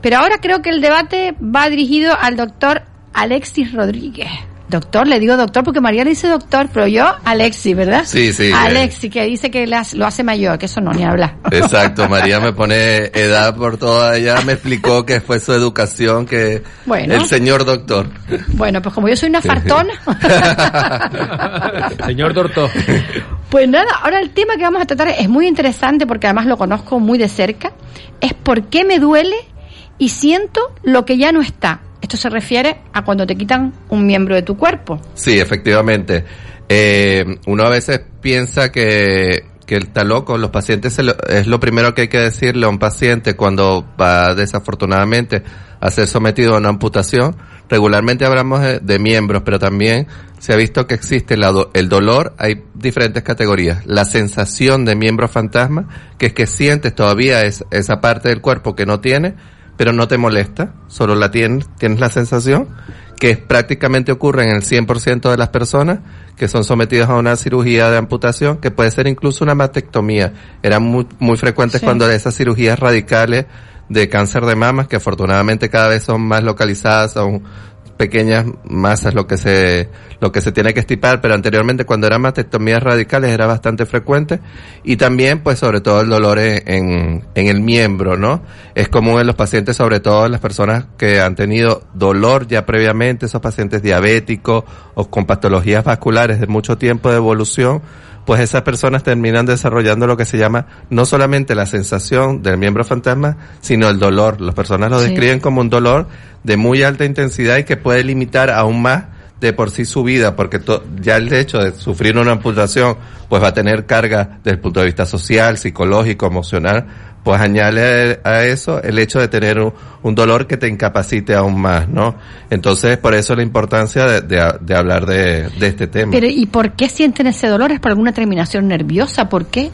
Pero ahora creo que el debate va dirigido al doctor Alexis Rodríguez. Doctor, le digo doctor porque María le dice doctor, pero yo Alexis, ¿verdad? Sí, sí. Alexis, que dice que las- lo hace mayor, que eso no, ni habla. Exacto, María me pone edad por toda, ella me explicó que fue su educación, que Bueno. el señor doctor. Bueno, pues como yo soy una fartona, Señor doctor. Pues nada, ahora el tema que vamos a tratar es muy interesante porque además lo conozco muy de cerca. Es por qué me duele y siento lo que ya no está. Esto se refiere a cuando te quitan un miembro de tu cuerpo. Sí, efectivamente. Eh, uno a veces piensa que, está loco. Los pacientes se lo- es lo primero que hay que decirle a un paciente cuando va desafortunadamente a ser sometido a una amputación. Regularmente hablamos de, de miembros, pero también se ha visto que existe la do- el dolor. Hay diferentes categorías. La sensación de miembro fantasma, que es que sientes todavía es, esa parte del cuerpo que no tiene, pero no te molesta, solo la tienes, tienes la sensación, que prácticamente ocurre en el 100% de las personas que son sometidas a una cirugía de amputación, que puede ser incluso una mastectomía. Eran muy, muy frecuentes Sí. cuando esas cirugías radicales de cáncer de mamas, que afortunadamente cada vez son más localizadas, son pequeñas masas lo que se lo que se tiene que estipar, pero anteriormente cuando eran mastectomías radicales era bastante frecuente y también pues sobre todo el dolor en, en, el miembro, ¿no? Es común en los pacientes, sobre todo en las personas que han tenido dolor ya previamente, esos pacientes diabéticos o con patologías vasculares de mucho tiempo de evolución, pues esas personas terminan desarrollando lo que se llama no solamente la sensación del miembro fantasma, sino el dolor. Las personas lo Sí. describen como un dolor de muy alta intensidad y que puede limitar aún más de por sí su vida, porque to- ya el hecho de sufrir una amputación, pues va a tener carga desde el punto de vista social, psicológico, emocional, pues añade a eso el hecho de tener un, dolor que te incapacite aún más, ¿no? Entonces, por eso la importancia de, de- de hablar de, de este tema. Pero ¿y por qué sienten ese dolor? ¿Es por alguna terminación nerviosa? ¿Por qué?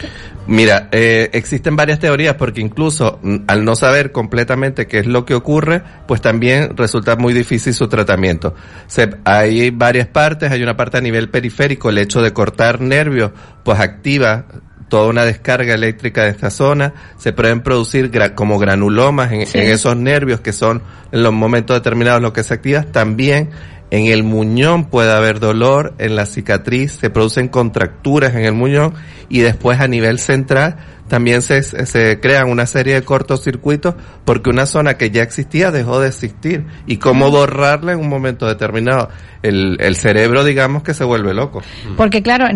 Mira, eh, existen varias teorías porque incluso mm, al no saber completamente qué es lo que ocurre, pues también resulta muy difícil su tratamiento. Se, hay varias partes, hay una parte a nivel periférico, el hecho de cortar nervios, pues activa toda una descarga eléctrica de esta zona, se pueden producir gra- como granulomas en, Sí. en esos nervios que son en los momentos determinados lo que se activa, también en el muñón puede haber dolor, en la cicatriz se producen contracturas en el muñón y después a nivel central también se, se crean una serie de cortocircuitos porque una zona que ya existía dejó de existir y cómo borrarla en un momento determinado. El, el cerebro digamos que se vuelve loco. Porque claro,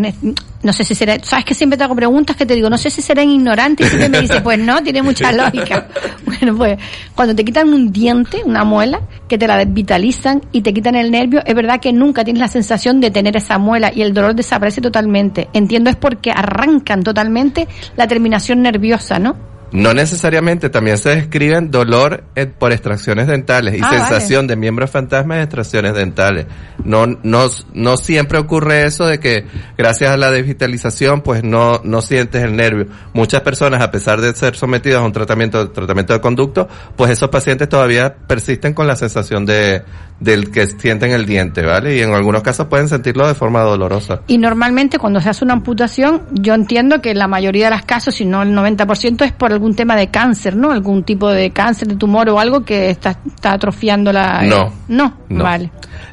no sé si será, sabes que siempre te hago preguntas que te digo, no sé si serán ignorantes y siempre me dice, pues no, tiene mucha lógica. Bueno, pues cuando te quitan un diente, una muela, que te la desvitalizan y te quitan el nervio, es verdad que nunca tienes la sensación de tener esa muela y el dolor desaparece totalmente. Entiendo es porque arrancan totalmente la terminación nerviosa, ¿no? No necesariamente, también se describen dolor eh, por extracciones dentales y Ah, sensación de miembros fantasmas de extracciones dentales. No, no, no siempre ocurre eso de que gracias a la digitalización pues no, no sientes el nervio. Muchas personas a pesar de ser sometidas a un tratamiento, tratamiento de conducto, pues esos pacientes todavía persisten con la sensación de, del que sienten el diente, ¿vale? Y en algunos casos pueden sentirlo de forma dolorosa. Y normalmente cuando se hace una amputación, yo entiendo que la mayoría de los casos, si no el 90%, es por algún tema de cáncer, ¿no? Algún tipo de cáncer, de tumor o algo que está, está atrofiando la... No. No, No. vale.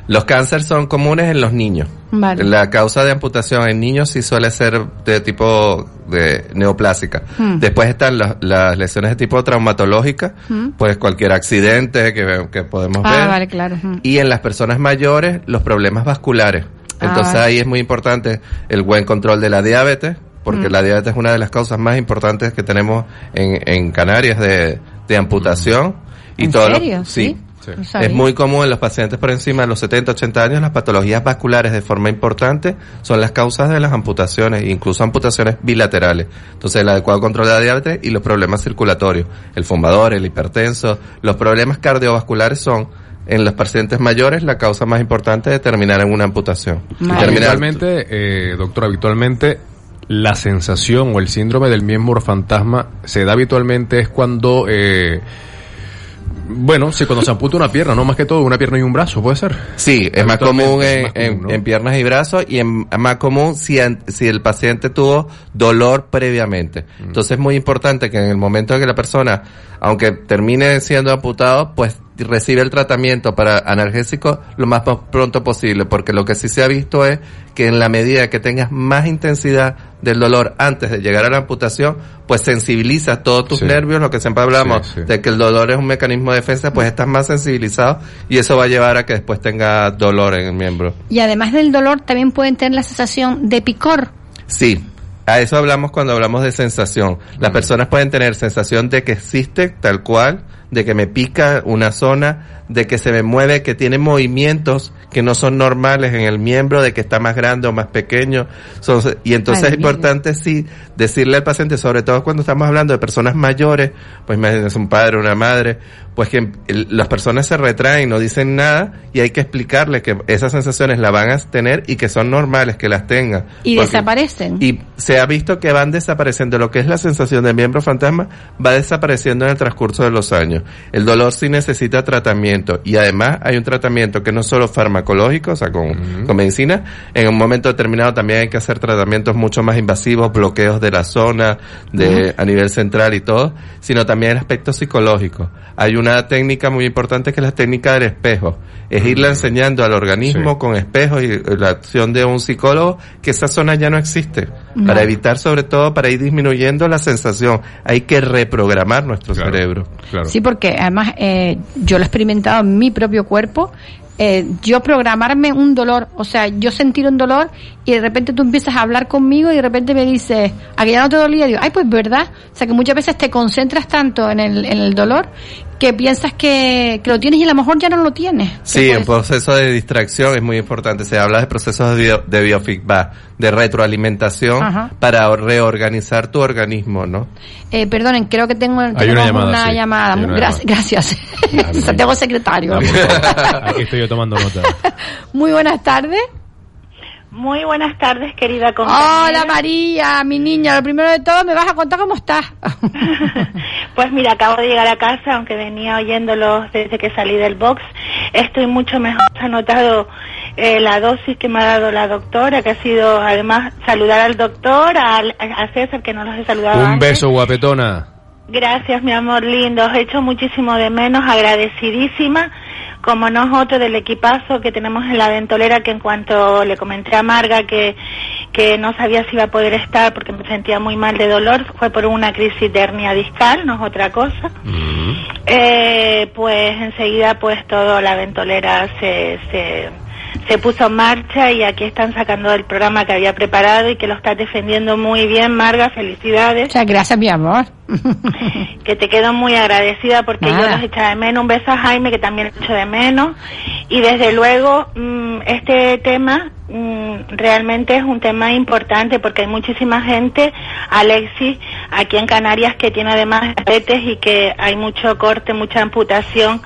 Los cánceres son comunes en los niños. Vale. La causa de amputación en niños sí suele ser de tipo de neoplásica. Hmm. Después están las, las lesiones de tipo traumatológica, Hmm. pues cualquier accidente que, que podemos Ah, ver. vale, claro. Hmm. Y en las personas mayores, los problemas vasculares. Ah, Entonces vale. ahí es muy importante el buen control de la diabetes, porque la diabetes es una de las causas más importantes que tenemos en, en Canarias de, de amputación. Y ¿En todo lo- serio? sí. Sí. Es muy común en los pacientes por encima de los 70, 80 años, las patologías vasculares de forma importante son las causas de las amputaciones, incluso amputaciones bilaterales. Entonces, el adecuado control de la diabetes y los problemas circulatorios, el fumador, el hipertenso, los problemas cardiovasculares son en los pacientes mayores la causa más importante de terminar en una amputación. Y terminar- Habitualmente, eh, doctor, habitualmente la sensación o el síndrome del miembro fantasma se da habitualmente es cuando, eh, bueno, sí, cuando se amputa una pierna, no más que todo una pierna y un brazo, puede ser. Sí, es más común, es en, más común, en- ¿no? en piernas y brazos y en, más común si, si el paciente tuvo dolor previamente. Mm. Entonces es muy importante que en el momento en que la persona, aunque termine siendo amputado, pues recibe el tratamiento para analgésico lo más pronto posible, porque lo que sí se ha visto es que en la medida que tengas más intensidad del dolor antes de llegar a la amputación, pues sensibiliza todos tus Sí. nervios, lo que siempre hablamos Sí, sí. de que el dolor es un mecanismo de defensa, pues estás más sensibilizado y eso va a llevar a que después tenga dolor en el miembro. Y además del dolor, también pueden tener la sensación de picor. Sí, a eso hablamos cuando hablamos de sensación. Las personas pueden tener sensación de que existe tal cual, de que me pica una zona, de que se me mueve, que tiene movimientos que no son normales en el miembro, de que está más grande o más pequeño. Son- y entonces Ay, es importante sí decirle al paciente, sobre todo cuando estamos hablando de personas mayores, pues imagínense un padre, una madre, pues que el- las personas se retraen, no dicen nada y hay que explicarle que esas sensaciones las van a tener y que son normales que las tengan. Y desaparecen. y se ha visto que van desapareciendo. Lo que es la sensación de miembro fantasma va desapareciendo en el transcurso de los años. El dolor sí necesita tratamiento y además hay un tratamiento que no es solo farmacológico, o sea, con, con medicina. En un momento determinado también hay que hacer tratamientos mucho más invasivos, bloqueos de la zona, de, a nivel central y todo, sino también el aspecto psicológico. Hay una técnica muy importante que es la técnica del espejo. Es irle enseñando al organismo con espejos y la acción de un psicólogo que esa zona ya no existe. Para evitar sobre todo, para ir disminuyendo la sensación. Hay que reprogramar nuestro cerebro. Sí, porque además eh, yo lo he experimentado en mi propio cuerpo. eh, yo programarme un dolor, o sea, yo sentir un dolor y de repente tú empiezas a hablar conmigo y de repente me dices, ¿a que ya no te dolía? Digo, ay, pues verdad. O sea, que muchas veces te concentras tanto en el, en el dolor que piensas que, que lo tienes y a lo mejor ya no lo tienes. Sí, un proceso de distracción es muy importante. Se habla de procesos de, bio- de biofeedback, de retroalimentación Ajá. para reorganizar tu organismo, ¿no? Eh, perdonen, creo que tengo tenemos una llamada, sí. llamada. Hay una Gracias, gracias. Santiago secretario. Aquí estoy yo tomando nota. Muy buenas tardes. Muy buenas tardes, querida compañera. Hola María, mi niña. Lo primero de todo, me vas a contar cómo estás. Pues mira, acabo de llegar a casa, aunque venía oyéndolos desde que salí del box. Estoy mucho mejor. Se ha notado eh, la dosis que me ha dado la doctora, que ha sido además saludar al doctor, al- a César, que no los he saludado Un antes. beso, guapetona. Gracias, mi amor lindo. Os he hecho muchísimo de menos, agradecidísima. Como nosotros del equipazo que tenemos en la ventolera, que en cuanto le comenté a Marga que, que no sabía si iba a poder estar porque me sentía muy mal de dolor, fue por una crisis de hernia discal, no es otra cosa. Eh, pues enseguida pues todo la ventolera se, se, se puso en marcha y aquí están sacando el programa que había preparado y que lo estás defendiendo muy bien, Marga, felicidades. Muchas gracias, mi amor. que te quedo muy agradecida porque yo Nada. los echaba de menos. Un beso a Jaime que también lo echo de menos. Y desde luego mm, este tema mm, realmente es un tema importante porque hay muchísima gente, Alexis, aquí en Canarias que tiene además diabetes y que hay mucho corte, mucha amputación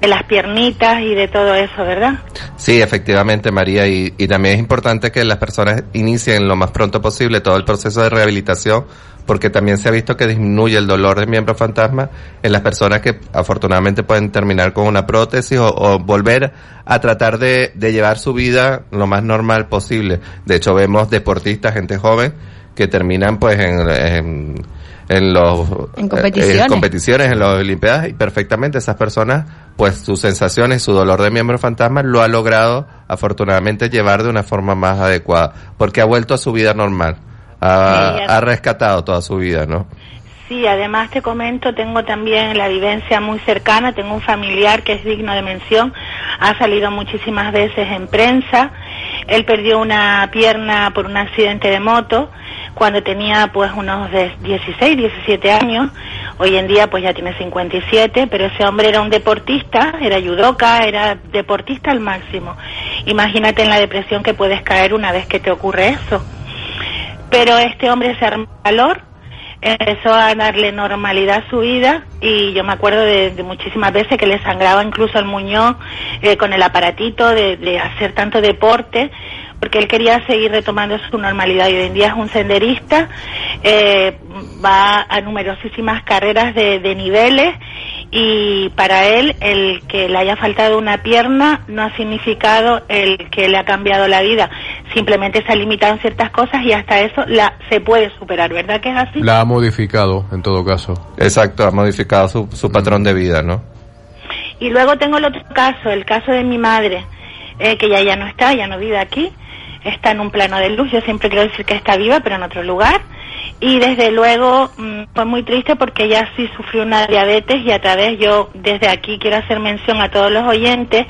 de las piernitas y de todo eso, ¿verdad? Sí, efectivamente, María, y, también es importante que las personas inicien lo más pronto posible todo el proceso de rehabilitación, porque también se ha visto que disminuye el dolor de miembro fantasma en las personas que afortunadamente pueden terminar con una prótesis o, o volver a tratar de, llevar su vida lo más normal posible. De hecho, vemos deportistas, gente joven, que terminan pues en, en los En competiciones. eh, competiciones en las Olimpiadas y perfectamente esas personas, pues sus sensaciones, su dolor de miembro fantasma lo ha logrado afortunadamente llevar de una forma más adecuada, porque ha vuelto a su vida normal, ha, Sí, ha rescatado toda su vida, ¿no? Sí, además te comento, tengo también la vivencia muy cercana, tengo un familiar que es digno de mención, ha salido muchísimas veces en prensa, él perdió una pierna por un accidente de moto cuando tenía pues unos de- 16, 17 años, hoy en día pues ya tiene 57, pero ese hombre era un deportista, era judoka, era deportista al máximo. Imagínate en la depresión que puedes caer una vez que te ocurre eso. Pero este hombre se armó valor, empezó a darle normalidad a su vida y yo me acuerdo de, muchísimas veces que le sangraba incluso el muñón eh, con el aparatito de, de hacer tanto deporte porque él quería seguir retomando su normalidad y hoy en día es un senderista, eh, va a numerosísimas carreras de, de niveles y para él el que le haya faltado una pierna no ha significado el que le ha cambiado la vida, simplemente se ha limitado en ciertas cosas y hasta eso la, se puede superar, ¿verdad que es así? La ha modificado, en todo caso. Exacto, ha modificado su, su patrón de vida, ¿no? Y luego tengo el otro caso, el caso de mi madre, eh, que ya ya no está, ya no vive aquí, está en un plano de luz, yo siempre quiero decir que está viva, pero en otro lugar. Y desde luego mm, fue muy triste porque ella sí sufrió una diabetes y a través yo desde aquí quiero hacer mención a todos los oyentes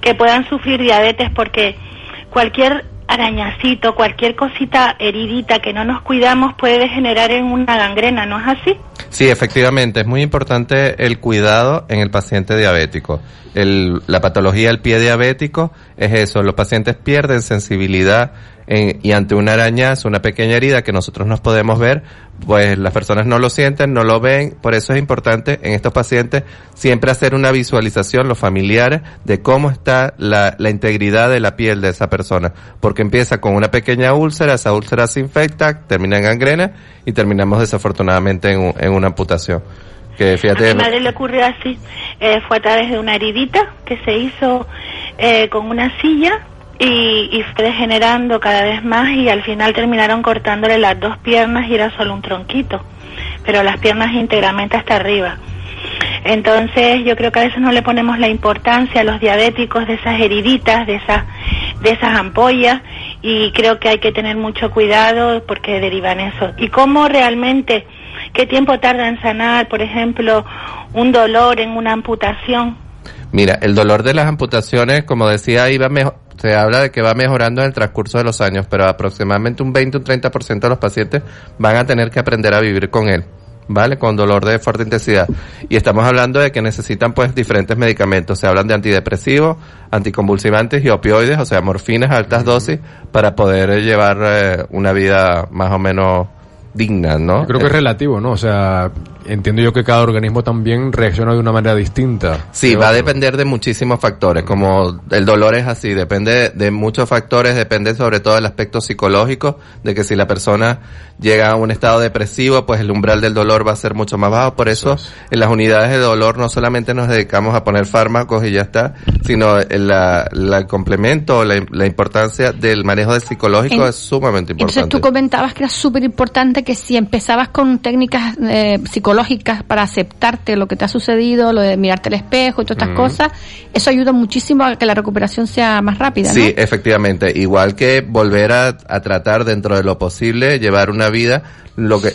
que puedan sufrir diabetes porque cualquier arañacito, cualquier cosita heridita que no nos cuidamos puede degenerar en una gangrena, ¿no es así? Sí, efectivamente, es muy importante el cuidado en el paciente diabético. El- la patología del pie diabético es eso, los pacientes pierden sensibilidad en- y ante una arañazo, una pequeña herida que nosotros nos podemos ver, pues las personas no lo sienten, no lo ven, por eso es importante en estos pacientes siempre hacer una visualización, los familiares, de cómo está la, la integridad de la piel de esa persona, porque empieza con una pequeña úlcera, esa úlcera se infecta, termina en gangrena y terminamos desafortunadamente en, en una amputación. Que A fíjate, mi madre le ocurrió así. Eh, fue a través de una heridita que se hizo eh, con una silla y, fue degenerando cada vez más y al final terminaron cortándole las dos piernas y era solo un tronquito, pero las piernas íntegramente hasta arriba. Entonces yo creo que a veces no le ponemos la importancia a los diabéticos de esas heriditas, de esas, de esas ampollas y creo que hay que tener mucho cuidado porque derivan eso. ¿Y cómo realmente, qué tiempo tarda en sanar, por ejemplo, un dolor en una amputación? Mira, el dolor de las amputaciones, como decía, iba mejo- se habla de que va mejorando en el transcurso de los años, pero aproximadamente un 20 o un 30% de los pacientes van a tener que aprender a vivir con él, ¿vale? Con dolor de fuerte intensidad. Y estamos hablando de que necesitan pues diferentes medicamentos. Se hablan de antidepresivos, anticonvulsivantes y opioides, o sea, morfinas a altas dosis para poder eh, llevar eh, una vida más o menos digna, ¿no? Yo creo que es relativo, ¿no? O sea, entiendo yo que cada organismo también reacciona de una manera distinta. Sí, va a depender de muchísimos factores, como el dolor es así, depende de muchos factores, depende sobre todo del aspecto psicológico, de que si la persona llega a un estado depresivo, pues el umbral del dolor va a ser mucho más bajo, por eso en las unidades de dolor no solamente nos dedicamos a poner fármacos y ya está, sino el, la- la- el complemento, la, la importancia del manejo del psicológico En- es sumamente Entonces importante. tú comentabas que era súper importante que si empezabas con técnicas eh, psicológicas para aceptarte lo que te ha sucedido, lo de mirarte al espejo y todas estas cosas, eso ayuda muchísimo a que la recuperación sea más rápida, ¿no? Sí, efectivamente. Igual que volver a, a tratar dentro de lo posible, llevar una vida lo que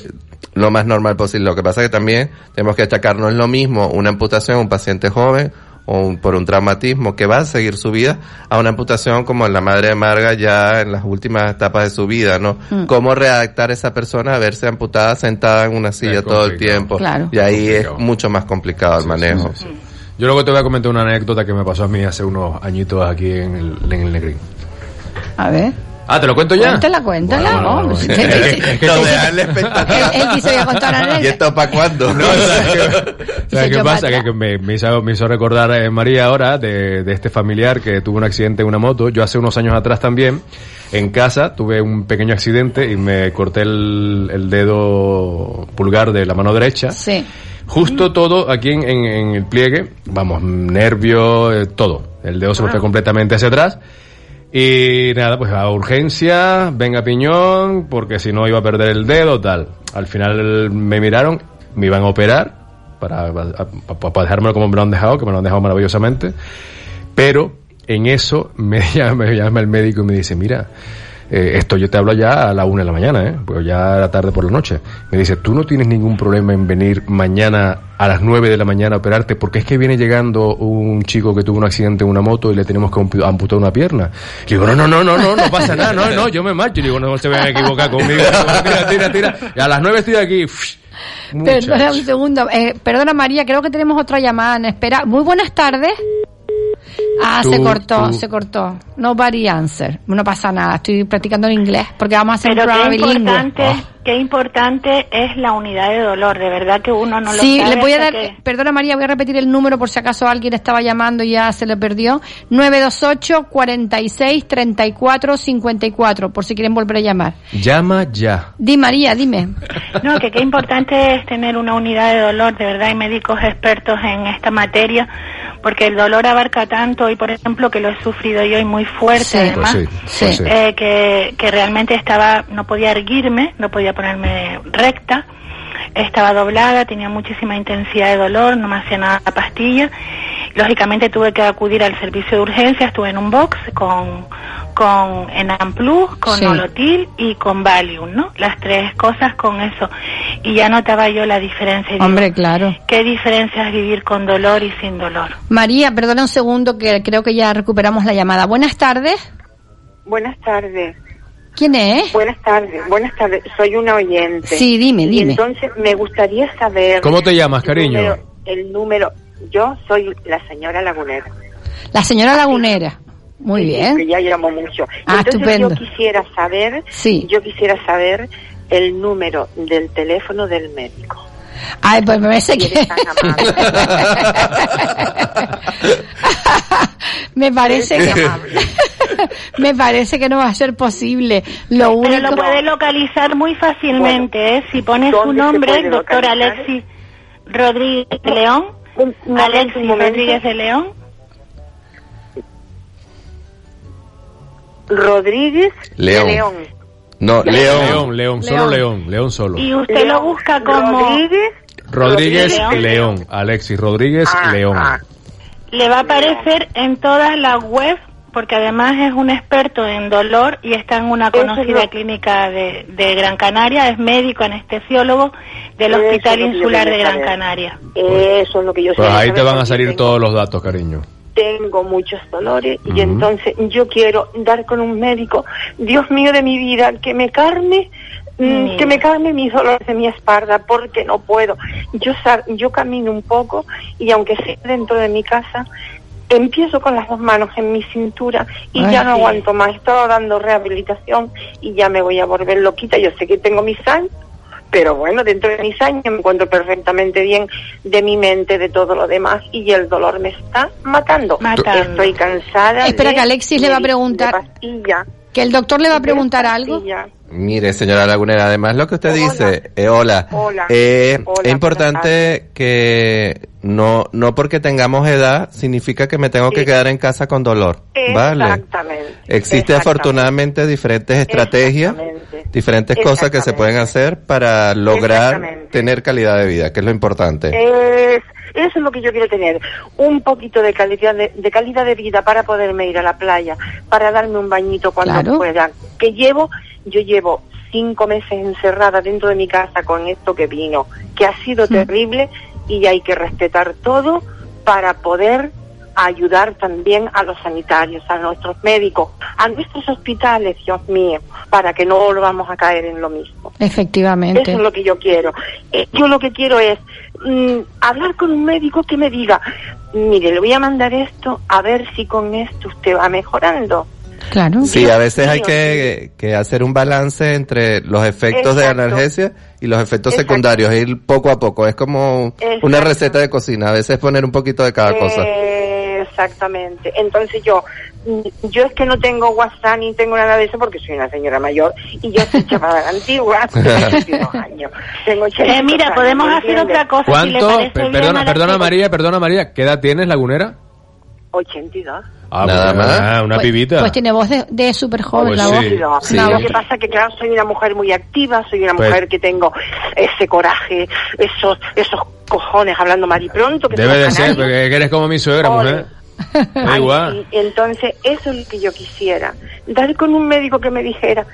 lo más normal posible. Lo que pasa es que también tenemos que destacar, no es lo mismo una amputación a un paciente joven o un- por un traumatismo que va a seguir su vida a una amputación como en la madre de Marga ya en las últimas etapas de su vida, ¿no? Mm. Cómo readaptar a esa persona a verse amputada sentada en una silla todo el tiempo. Claro. Y ahí es mucho más complicado el manejo. Yo luego te voy a comentar una anécdota que me pasó a mí hace unos añitos aquí en el, en el Negrín. A ver. Ah, ¿te lo cuento ya? Cuéntala, cuéntala. Bueno, ¿no? Sí, Es que- darle Él, él quiso ya contar anécdota. ¿Y esto para cuándo? No, ¿sabes qué, Se ¿sabes qué pasa? Que, que me, me hizo, me hizo recordar eh, María ahora de, de este familiar que tuvo un accidente en una moto. Yo hace unos años atrás también, en casa, tuve un pequeño accidente y me corté el, el dedo pulgar de la mano derecha. Sí. Justo todo aquí en, en- en el pliegue, vamos, nervio, eh, todo. El dedo se me fue completamente hacia atrás. Y nada, pues a urgencia, venga piñón, porque si no iba a perder el dedo, tal. Al final me miraron, me iban a operar para, para, para dejármelo como me lo han dejado, que me lo han dejado maravillosamente. Pero en eso me llama, me llama el médico y me dice, mira, eh, esto yo te hablo ya a la una de la mañana, ¿eh? Pues ya era tarde por la noche. Me dice, tú no tienes ningún problema en venir mañana a las nueve de la mañana a operarte, porque es que viene llegando un chico que tuvo un accidente en una moto y le tenemos que ampu- amputar una pierna. Le digo, no, no, no, no, no, no pasa nada, no, no, yo me marcho. Y digo, no se vayan a equivocar conmigo. Tira, tira, tira. Y a las nueve estoy aquí. Perdona un segundo. Eh, perdona María, creo que tenemos otra llamada en espera. Muy buenas tardes. Ah, Tú, se cortó, tú. se cortó. Nobody answer. No pasa nada, estoy practicando en inglés porque vamos a hacer Pero un programa qué bilingüe. importante, qué importante es la unidad de dolor, de verdad que uno no lo Sí, sabe le voy a dar, que- perdona María, voy a repetir el número por si acaso alguien estaba llamando y ya se le perdió. 928 46 34 54, por si quieren volver a llamar. Llama ya. Di María, dime. No, que qué importante es tener una unidad de dolor, de verdad hay médicos expertos en esta materia, porque el dolor abarca tanto y por ejemplo que lo he sufrido yo y muy fuerte Sí. además, Pues sí, pues eh, que, que realmente estaba, no podía erguirme, no podía ponerme recta, estaba doblada, tenía muchísima intensidad de dolor, no me hacía nada la pastilla. Lógicamente tuve que acudir al servicio de urgencia, estuve en un box con, con Enam Plus, con Sí. Nolotil y con Valium, ¿no? Las tres cosas con eso. Y ya notaba yo la diferencia. Y digo, Hombre, claro. ¿Qué diferencia es vivir con dolor y sin dolor? María, perdona un segundo que creo que ya recuperamos la llamada. Buenas tardes. Buenas tardes. ¿Quién es? Buenas tardes, buenas tardes. Soy una oyente. Sí, dime, Y dime. entonces me gustaría saber. ¿Cómo te llamas, el cariño? número- el número. Yo soy la señora Lagunera. La señora Lagunera. Muy Sí, bien. Que ya llamo mucho. Ah, entonces estupendo. yo quisiera saber. Sí. Yo quisiera saber el número del teléfono del médico. Ay, pues me parece que... me parece que... me parece que no va a ser posible. Lo único... Pero lo puede localizar muy fácilmente, ¿eh? Si pones su ¿dónde se nombre, doctor? Alexis, Rodríguez de León. Alexis un momento. Rodríguez de León. Rodríguez León. de León. No, León. León, León, solo León, León solo. Y usted lo busca como... Rodríguez. Rodríguez León. León. Alexis Rodríguez Ah, León. Le va a aparecer en todas las webs porque además es un experto en dolor y está en una conocida lo- clínica de, de Gran Canaria, es médico anestesiólogo del Eso Hospital Insular de Gran. Canaria. Eso es lo que yo Pues sé. ahí te van a salir todos los datos, cariño. tengo muchos dolores y entonces yo quiero dar con un médico, Dios mío de mi vida, que me carne, mm, que me calme mis dolores de mi espalda porque no puedo. Yo yo camino un poco y aunque sea dentro de mi casa, empiezo con las dos manos en mi cintura y Ay, ya no aguanto más. Estaba dando rehabilitación y ya me voy a volver loquita. Yo sé que tengo mis años, pero bueno, dentro de mis años me encuentro perfectamente bien de mi mente, de todo lo demás, y el dolor me está matando. Matando. Estoy cansada. Espera de- que Alexis le va a preguntar. Que el doctor le va a preguntar algo. pastilla. Mire, señora Lagunera, además lo que usted dice, eh, hola, Hola. Eh, Hola, es importante que no no porque tengamos edad significa que me tengo que Sí. quedar en casa con dolor, ¿vale? Exactamente. Existe Exactamente. afortunadamente diferentes estrategias, diferentes cosas que se pueden hacer para lograr tener calidad de vida, que es lo importante. Es, eso es lo que yo quiero tener, un poquito de calidad de, de calidad de vida para poderme ir a la playa, para darme un bañito cuando Claro. pueda. Que llevo, yo llevo cinco meses encerrada dentro de mi casa con esto que vino, que ha sido terrible y hay que respetar todo para poder ayudar también a los sanitarios, a nuestros médicos, a nuestros hospitales, Dios mío, para que no volvamos a caer en lo mismo. Efectivamente. Eso es lo que yo quiero. Eh, yo lo que quiero es mm, hablar con un médico que me diga, mire, le voy a mandar esto, a ver si con esto usted va mejorando. Claro. Sí, a veces hay que, que hacer un balance entre los efectos de analgesia y los efectos Exacto. secundarios, ir poco a poco. Es como Exacto. una receta de cocina, a veces poner un poquito de cada cosa. Exactamente. Entonces yo, mm, yo es que no tengo WhatsApp ni tengo nada de eso porque soy una señora mayor y yo soy chapada antigua, tengo 82 años. Tengo 82 Eh, mira, años, podemos ¿me hacer entiendes? otra cosa. si le ¿Cuánto? Per- bien perdona, perdona. María, perdona María, ¿qué edad tienes, Lagunera? 82. Ah, Nada pues, más. ah, una Pues- pibita. Pues tiene voz de, de súper joven Pues la sí. voz. Lo Sí. lo que pasa es que claro, soy una mujer muy activa, soy una Pues- mujer que tengo ese coraje, esos esos cojones hablando mal y pronto. Que Debe de ser, porque eres como mi suegra, Ole. mujer. Da Ay, igual. sí, Entonces, eso es lo que yo quisiera. Dar con un médico que me dijera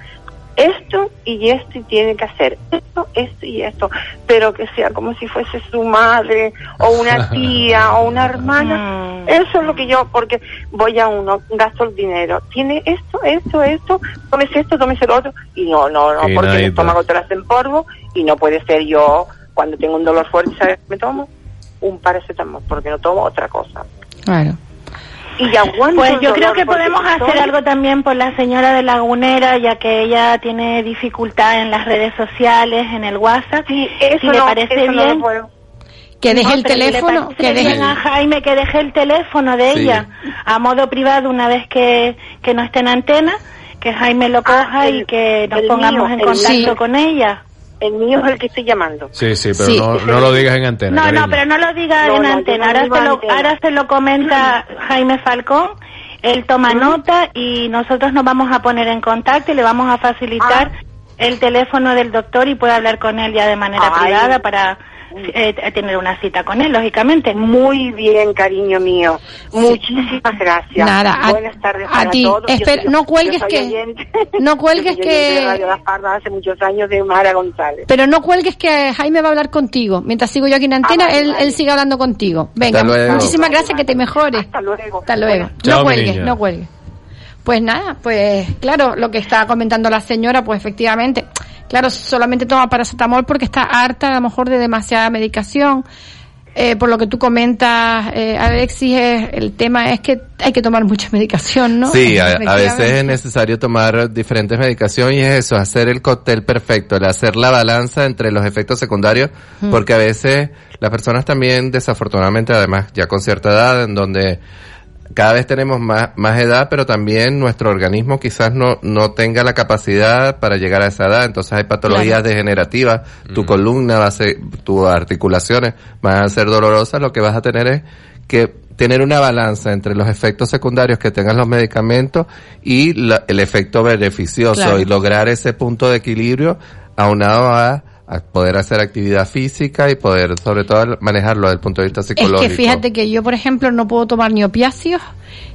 esto y esto y tiene que hacer esto, esto y esto, pero que sea como si fuese su madre o una tía o una hermana. Eso es lo que yo, porque voy a uno, gasto el dinero, tiene esto, esto, esto, tómese esto, tómese lo otro, y no, no, no, porque el estómago te lo hace en polvo y no puede ser yo cuando tengo un dolor fuerte, ¿sabes? Me tomo un paracetamol porque no tomo otra cosa. Claro. Y aguanto Pues yo creo que podemos estoy- hacer algo también por la señora de Lagunera, ya que ella tiene dificultad en las redes sociales, en el WhatsApp. Sí, eso si le no, parece eso no lo bien. Que deje No, el le teléfono, parece que deje... a Jaime que deje el teléfono de Sí. ella a modo privado una vez que, que no esté en antena, que Jaime lo coja Ah, el- y que nos pongamos mío, en contacto mío. con ella. El mío es el que estoy llamando. Sí, sí, pero Sí. no, no lo digas en antena. No, no, pero no lo diga No, en antena. Ahora, se lo, antena. ahora se lo comenta Jaime Falcón. Él toma nota y nosotros nos vamos a poner en contacto y le vamos a facilitar el teléfono del doctor y puede hablar con él ya de manera Ay. privada para eh, tener una cita con él, lógicamente. Muy bien, cariño mío. Muchísimas gracias. Nada, a- Buenas tardes a para ti. todos. Yo Espera, soy- no cuelgues que- oyente- no cuelgues que- hace muchos años de Mara González. Pero no cuelgues que Jaime va a hablar contigo. Mientras sigo yo aquí en antena, Ah, él, vale. él sigue hablando contigo. Venga, muchísimas gracias, que te mejores. Hasta luego. Hasta luego. Chao, no cuelgues, niña. no cuelgues. Pues nada, pues claro, lo que está comentando la señora, pues efectivamente, claro, solamente toma paracetamol porque está harta a lo mejor de demasiada medicación. Eh, por lo que tú comentas, eh, Alexis, es- el tema es que hay que tomar mucha medicación, ¿no? Sí, a, veces es necesario tomar diferentes medicaciones y es eso, hacer el cóctel perfecto, el hacer la balanza entre los efectos secundarios, Mm. porque a veces las personas también, desafortunadamente, además ya con cierta edad, en donde cada vez tenemos más, más edad, pero también nuestro organismo quizás no, no tenga la capacidad para llegar a esa edad. Entonces hay patologías Claro. degenerativas, tu columna va a ser, tus articulaciones van a ser dolorosas, lo que vas a tener es que tener una balanza entre los efectos secundarios que tengan los medicamentos y la- el efecto beneficioso Claro. y lograr ese punto de equilibrio aunado a, a poder hacer actividad física y poder sobre todo manejarlo desde el punto de vista Es psicológico. que fíjate que yo, por ejemplo, no puedo tomar ni opiáceos,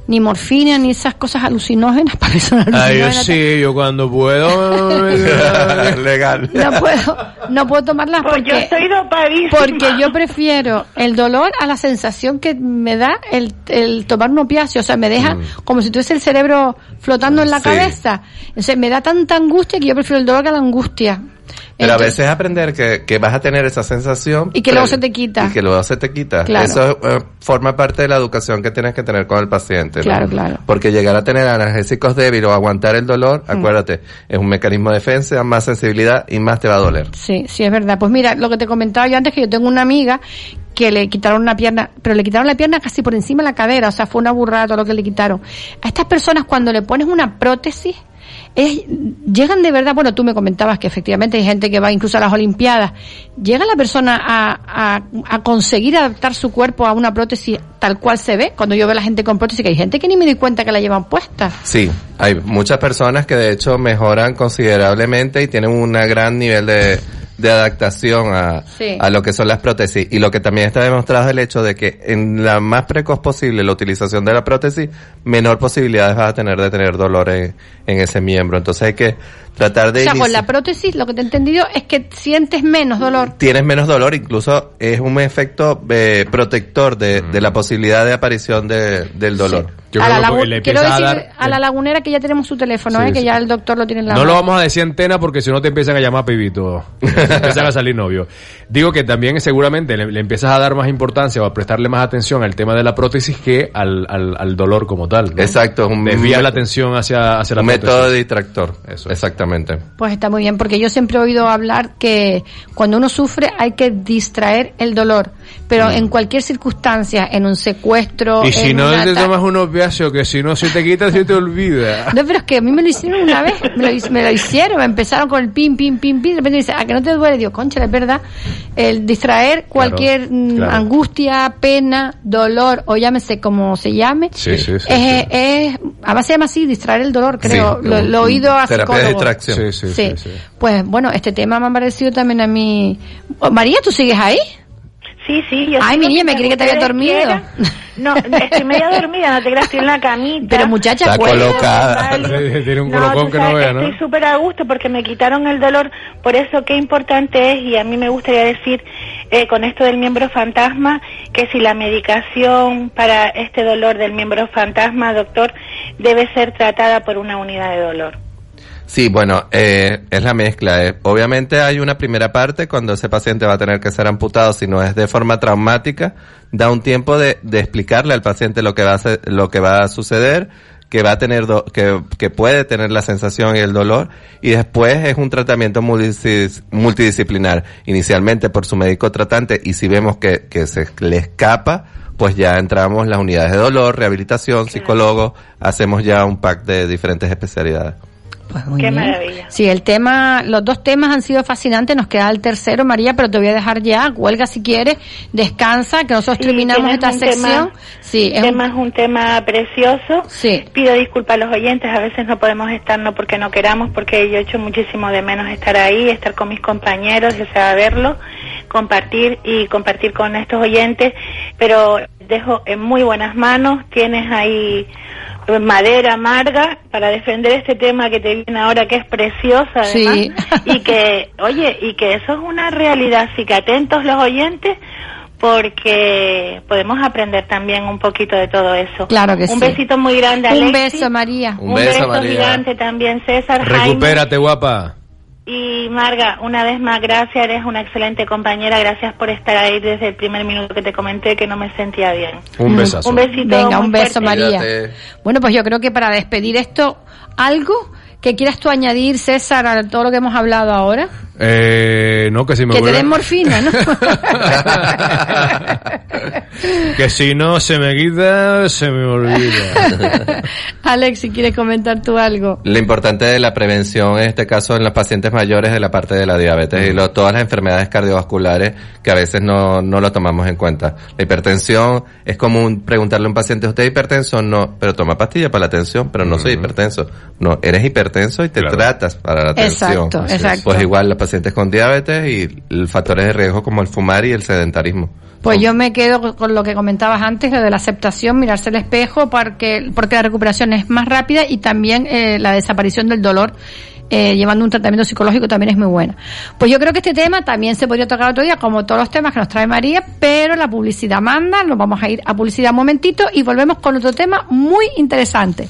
ni morfina, ni esas cosas alucinógenas para personas Ay, yo sí, yo cuando puedo. Legal. No puedo, no puedo tomarlas Pues porque, yo estoy dopadísima. porque yo prefiero el dolor a la sensación que me da el, el tomar un opiáceo. O sea, me deja como si tuviese el cerebro flotando en la Sí. cabeza. Entonces, me da tanta angustia que yo prefiero el dolor que la angustia. Pero a veces aprender que, que vas a tener esa sensación. Y que luego se te quita. Y que luego se te quita. Claro. Eso eh, forma parte de la educación que tienes que tener con el paciente. ¿no? Claro, claro. Porque llegar a tener analgésicos débiles o aguantar el dolor, Mm. acuérdate, es un mecanismo de defensa, más sensibilidad y más te va a doler. Sí, sí, es verdad. Pues mira, lo que te comentaba yo antes, que yo tengo una amiga que le quitaron una pierna, pero le quitaron la pierna casi por encima de la cadera, o sea, fue una burrada todo lo que le quitaron. A estas personas cuando le pones una prótesis, es- llegan de verdad, bueno, tú me comentabas que efectivamente hay gente que va incluso a las Olimpiadas, llega la persona a, a, a conseguir adaptar su cuerpo a una prótesis tal cual se ve, cuando yo veo a la gente con prótesis, que hay gente que ni me doy cuenta que la llevan puesta. Sí, hay muchas personas que de hecho mejoran considerablemente y tienen un gran nivel de, de adaptación a, Sí. a lo que son las prótesis. Y lo que también está demostrado es el hecho de que en la más precoz posible la utilización de la prótesis, menor posibilidades vas a tener de tener dolor en, en ese miembro. Entonces hay que tratar de... O sea, con la prótesis lo que te he entendido es que sientes menos dolor. Tienes menos dolor, incluso es un efecto eh, protector de, de la posibilidad de aparición de, del dolor. Yo a la, creo que lagu- le quiero empieza a dar- a la lagunera que ya tenemos su teléfono, Sí, ¿eh? que ya el doctor lo tiene en la No lo vamos a decir antena porque si no te empiezan a llamar pibito. empiezan a salir novios. Digo que también seguramente le, le empiezas a dar más importancia o a prestarle más atención al tema de la prótesis que al, al, al dolor como tal. ¿no? Exacto, es un Desvía la atención hacia, hacia la un prótesis. método distractor. Exactamente. Pues está muy bien, porque yo siempre he oído hablar que cuando uno sufre hay que distraer el dolor, pero en cualquier circunstancia, en un secuestro, Mm. Y si en no te tomas un opiáceo, que si no se te quita, se te olvida. No, pero es que a mí me lo hicieron una vez, me lo, me lo hicieron, me empezaron con el pin, pin, pin, pin, de repente dice, a que no te duele, digo, concha, es verdad, el distraer cualquier mm, claro. angustia, pena, dolor, o llámese como se llame, Sí, sí, sí. es, es, además se llama así, distraer el dolor, creo, lo, lo he oído a psicólogos. Sí, sí, Sí. sí, sí. Pues bueno, este tema me ha parecido también a mí. Oh, María, ¿tú sigues ahí? Sí, sí, yo Ay, mi niña, me creí que te había dormido. quieran. No, estoy media dormida, no te creas, estoy en la camita. Pero muchacha, Está pues. colocada. Tiene un No, colocón que no vea, ¿no? Estoy súper a gusto porque me quitaron el dolor. Por eso qué importante es, y a mí me gustaría decir eh, con esto del miembro fantasma, que si la medicación para este dolor del miembro fantasma, doctor, debe ser tratada por una unidad de dolor. Sí, bueno, eh, es la mezcla. eh. Obviamente hay una primera parte cuando ese paciente va a tener que ser amputado, si no es de forma traumática, da un tiempo de, de explicarle al paciente lo que va a ser- lo que va a suceder, que va a tener, do- que, que puede tener la sensación y el dolor, y después es un tratamiento multidis- multidisciplinar, inicialmente por su médico tratante, y si vemos que, que se le escapa, pues ya entramos en las unidades de dolor, rehabilitación, psicólogo, hacemos ya un pack de diferentes especialidades. Pues muy Qué bien. maravilla. Sí, el tema, los dos temas han sido fascinantes. Nos queda el tercero, María, pero te voy a dejar ya. Huelga si quieres, descansa, que nosotros Sí, terminamos esta sección. tema- sí, es tema un- es un tema precioso. Sí. Pido disculpas a los oyentes, a veces no podemos estar no porque no queramos, porque yo echo muchísimo de menos estar ahí, estar con mis compañeros, o sea, verlo, compartir y compartir con estos oyentes, pero dejo en muy buenas manos, tienes ahí eh, madera amarga para defender este tema que te viene ahora que es precioso además Sí. y que oye y que eso es una realidad así que atentos los oyentes porque podemos aprender también un poquito de todo eso. Claro que un sí. besito muy grande, Un Alexis. beso, María. Un, beso, gigante también, César. Jaime. Recupérate, guapa. Y Marga, una vez más, gracias, eres una excelente compañera, gracias por estar ahí desde el primer minuto que te comenté que no me sentía bien. Un besazo. Un besito. Venga, un beso, fuerte. María. Cuídate. Bueno, pues yo creo que para despedir esto, algo que quieras tú añadir, César, a todo lo que hemos hablado ahora. Eh, no, que si me Que te vuelve- den morfina, ¿no? Que si no se me quita, se me olvida. Alex, si quieres comentar tú algo. Lo importante de la prevención en este caso en los pacientes mayores de la parte de la diabetes y lo- todas las enfermedades cardiovasculares que a veces no, no lo tomamos en cuenta. La hipertensión es común preguntarle a un paciente, ¿usted es hipertenso? No, pero toma pastilla para la tensión, pero no soy hipertenso. No, eres hipertenso y te tratas para la tensión. Exacto, exacto. Pues igual los pacientes con diabetes y factores de riesgo como el fumar y el sedentarismo. Pues yo me quedo con lo que comentabas antes, lo de la aceptación, mirarse al espejo, porque, porque la recuperación es más rápida y también eh, la desaparición del dolor. eh, llevando un tratamiento psicológico también es muy buena. Pues yo creo que este tema también se podría tocar otro día, como todos los temas que nos trae María, pero la publicidad manda, nos vamos a ir a publicidad un momentito y volvemos con otro tema muy interesante.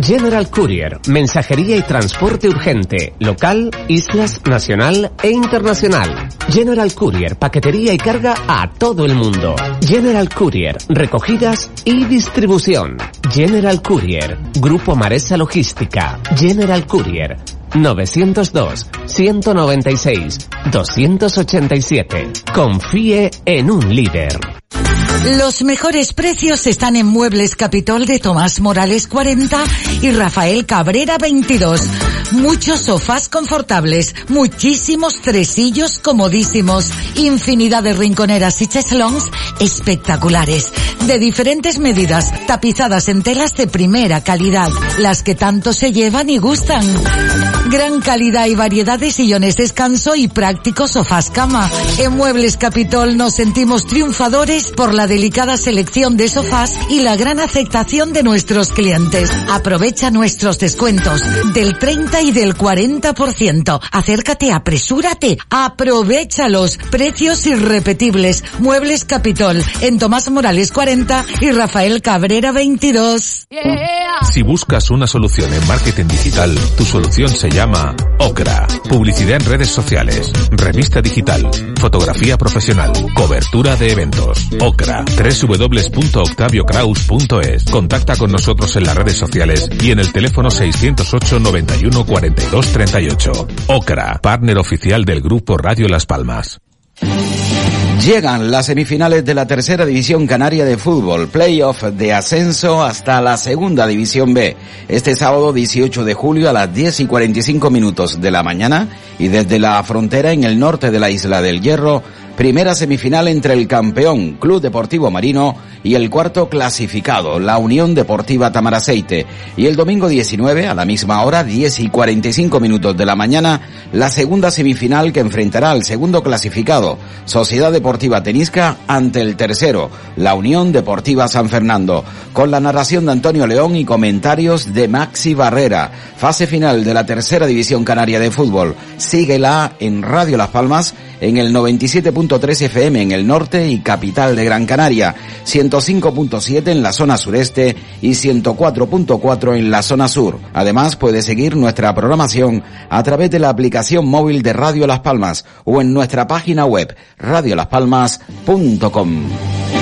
General Courier, mensajería y transporte urgente, local, islas, nacional e internacional. General Courier, paquetería y carga a todo el mundo. General Courier, recogidas y distribución. General Courier, Grupo Maresa Logística. General Courier, 902 196 287. Confíe en un líder. Los mejores precios están en Muebles Capitol de Tomás Morales 40 y Rafael Cabrera 22. Muchos sofás confortables, muchísimos tresillos comodísimos, infinidad de rinconeras y cheslons espectaculares, de diferentes medidas, tapizadas en telas de primera calidad, las que tanto se llevan y gustan. Gran calidad y variedad de sillones descanso y prácticos sofás cama. En Muebles Capitol nos sentimos triunfadores por la delicada selección de sofás y la gran aceptación de nuestros clientes. Aprovecha nuestros descuentos del 30 y del 40%. Acércate, apresúrate, aprovechalos. Precios irrepetibles. Muebles Capitol en Tomás Morales 40 y Rafael Cabrera 22. Si buscas una solución en marketing digital, tu solución se llama Ocra. Publicidad en redes sociales, revista digital, fotografía profesional, cobertura de eventos. Ocra. www.octaviocraus.es. Contacta con nosotros en las redes sociales y en el teléfono 608 91 42 38. Ocra, partner oficial del grupo Radio Las Palmas. Llegan las semifinales de la tercera división canaria de fútbol, playoff de ascenso hasta la segunda división B. Este sábado 18 de julio a las 10 y 45 minutos de la mañana y desde la frontera en el norte de la isla del Hierro, primera semifinal entre el campeón Club Deportivo Marino y el cuarto clasificado, la Unión Deportiva Tamaraceite. Y el domingo 19, a la misma hora, 10 y 45 minutos de la mañana, la segunda semifinal que enfrentará al segundo clasificado, Sociedad Deportiva Tenisca, ante el tercero, la Unión Deportiva San Fernando. Con la narración de Antonio León y comentarios de Maxi Barrera. Fase final de la tercera división canaria de fútbol. Síguela en Radio Las Palmas en el 97.3 FM en el norte y capital de Gran Canaria, 105.7 en la zona sureste y 104.4 en la zona sur. Además, puede seguir nuestra programación a través de la aplicación móvil de Radio Las Palmas o en nuestra página web radiolaspalmas.com.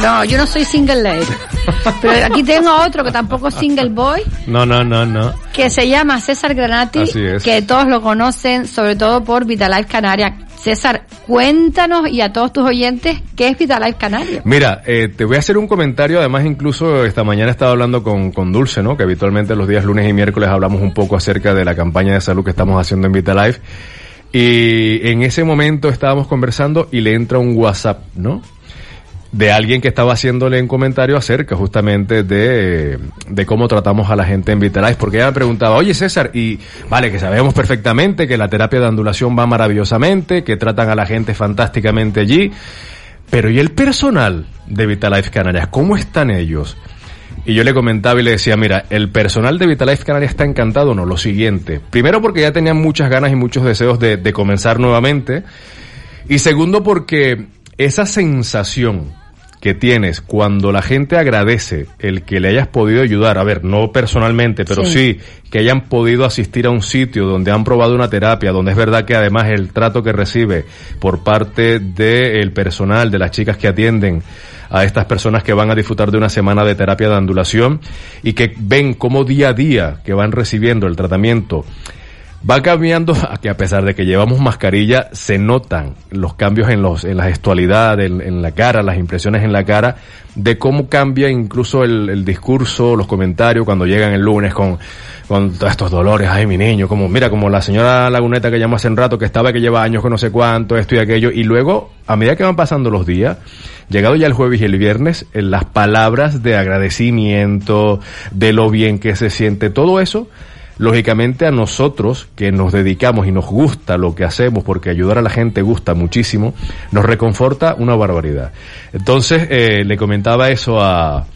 Pero yo no soy single lady. Pero aquí tengo otro que tampoco es single boy, No, no, no, no. que se llama César Granati, Así es. que todos lo conocen, sobre todo por Vitalife Canarias. César, cuéntanos y a todos tus oyentes qué es Vitalife Canaria. Mira, eh, te voy a hacer un comentario, además incluso esta mañana estaba hablando con, con Dulce, ¿no? Que habitualmente los días lunes y miércoles hablamos un poco acerca de la campaña de salud que estamos haciendo en Vitalife. Y en ese momento estábamos conversando y le entra un WhatsApp, ¿no? De alguien que estaba haciéndole un comentario acerca justamente de, de cómo tratamos a la gente en Vitalife, porque ella me preguntaba, oye César, y vale, que sabemos perfectamente que la terapia de ondulación va maravillosamente, que tratan a la gente fantásticamente allí, pero ¿y el personal de Vitalife Canarias? ¿Cómo están ellos? Y yo le comentaba y le decía, mira, el personal de Vitalife Canarias está encantado, no, lo siguiente. Primero porque ya tenían muchas ganas y muchos deseos de, de comenzar nuevamente. Y segundo porque esa sensación que tienes cuando la gente agradece el que le hayas podido ayudar, a ver, no personalmente, pero sí. que hayan podido asistir a un sitio donde han probado una terapia, donde es verdad que además el trato que recibe por parte del personal, de las chicas que atienden a estas personas que van a disfrutar de una semana de terapia de ondulación y que ven cómo día a día que van recibiendo el tratamiento va cambiando a que a pesar de que llevamos mascarilla se notan los cambios en los en la gestualidad en, la cara las impresiones en la cara de cómo cambia incluso el, el, discurso los comentarios cuando llegan el lunes con con todos estos dolores. Ay mi niño como mira como la señora Laguneta que llamó hace un rato que estaba que lleva años con no sé cuánto esto y aquello. Y luego a medida que van pasando los días llegado ya el jueves y el viernes en las palabras de agradecimiento de lo bien que se siente todo eso lógicamente a nosotros que nos dedicamos y nos gusta lo que hacemos, porque ayudar a la gente gusta muchísimo, nos reconforta una barbaridad. Entonces, eh, le comentaba eso a,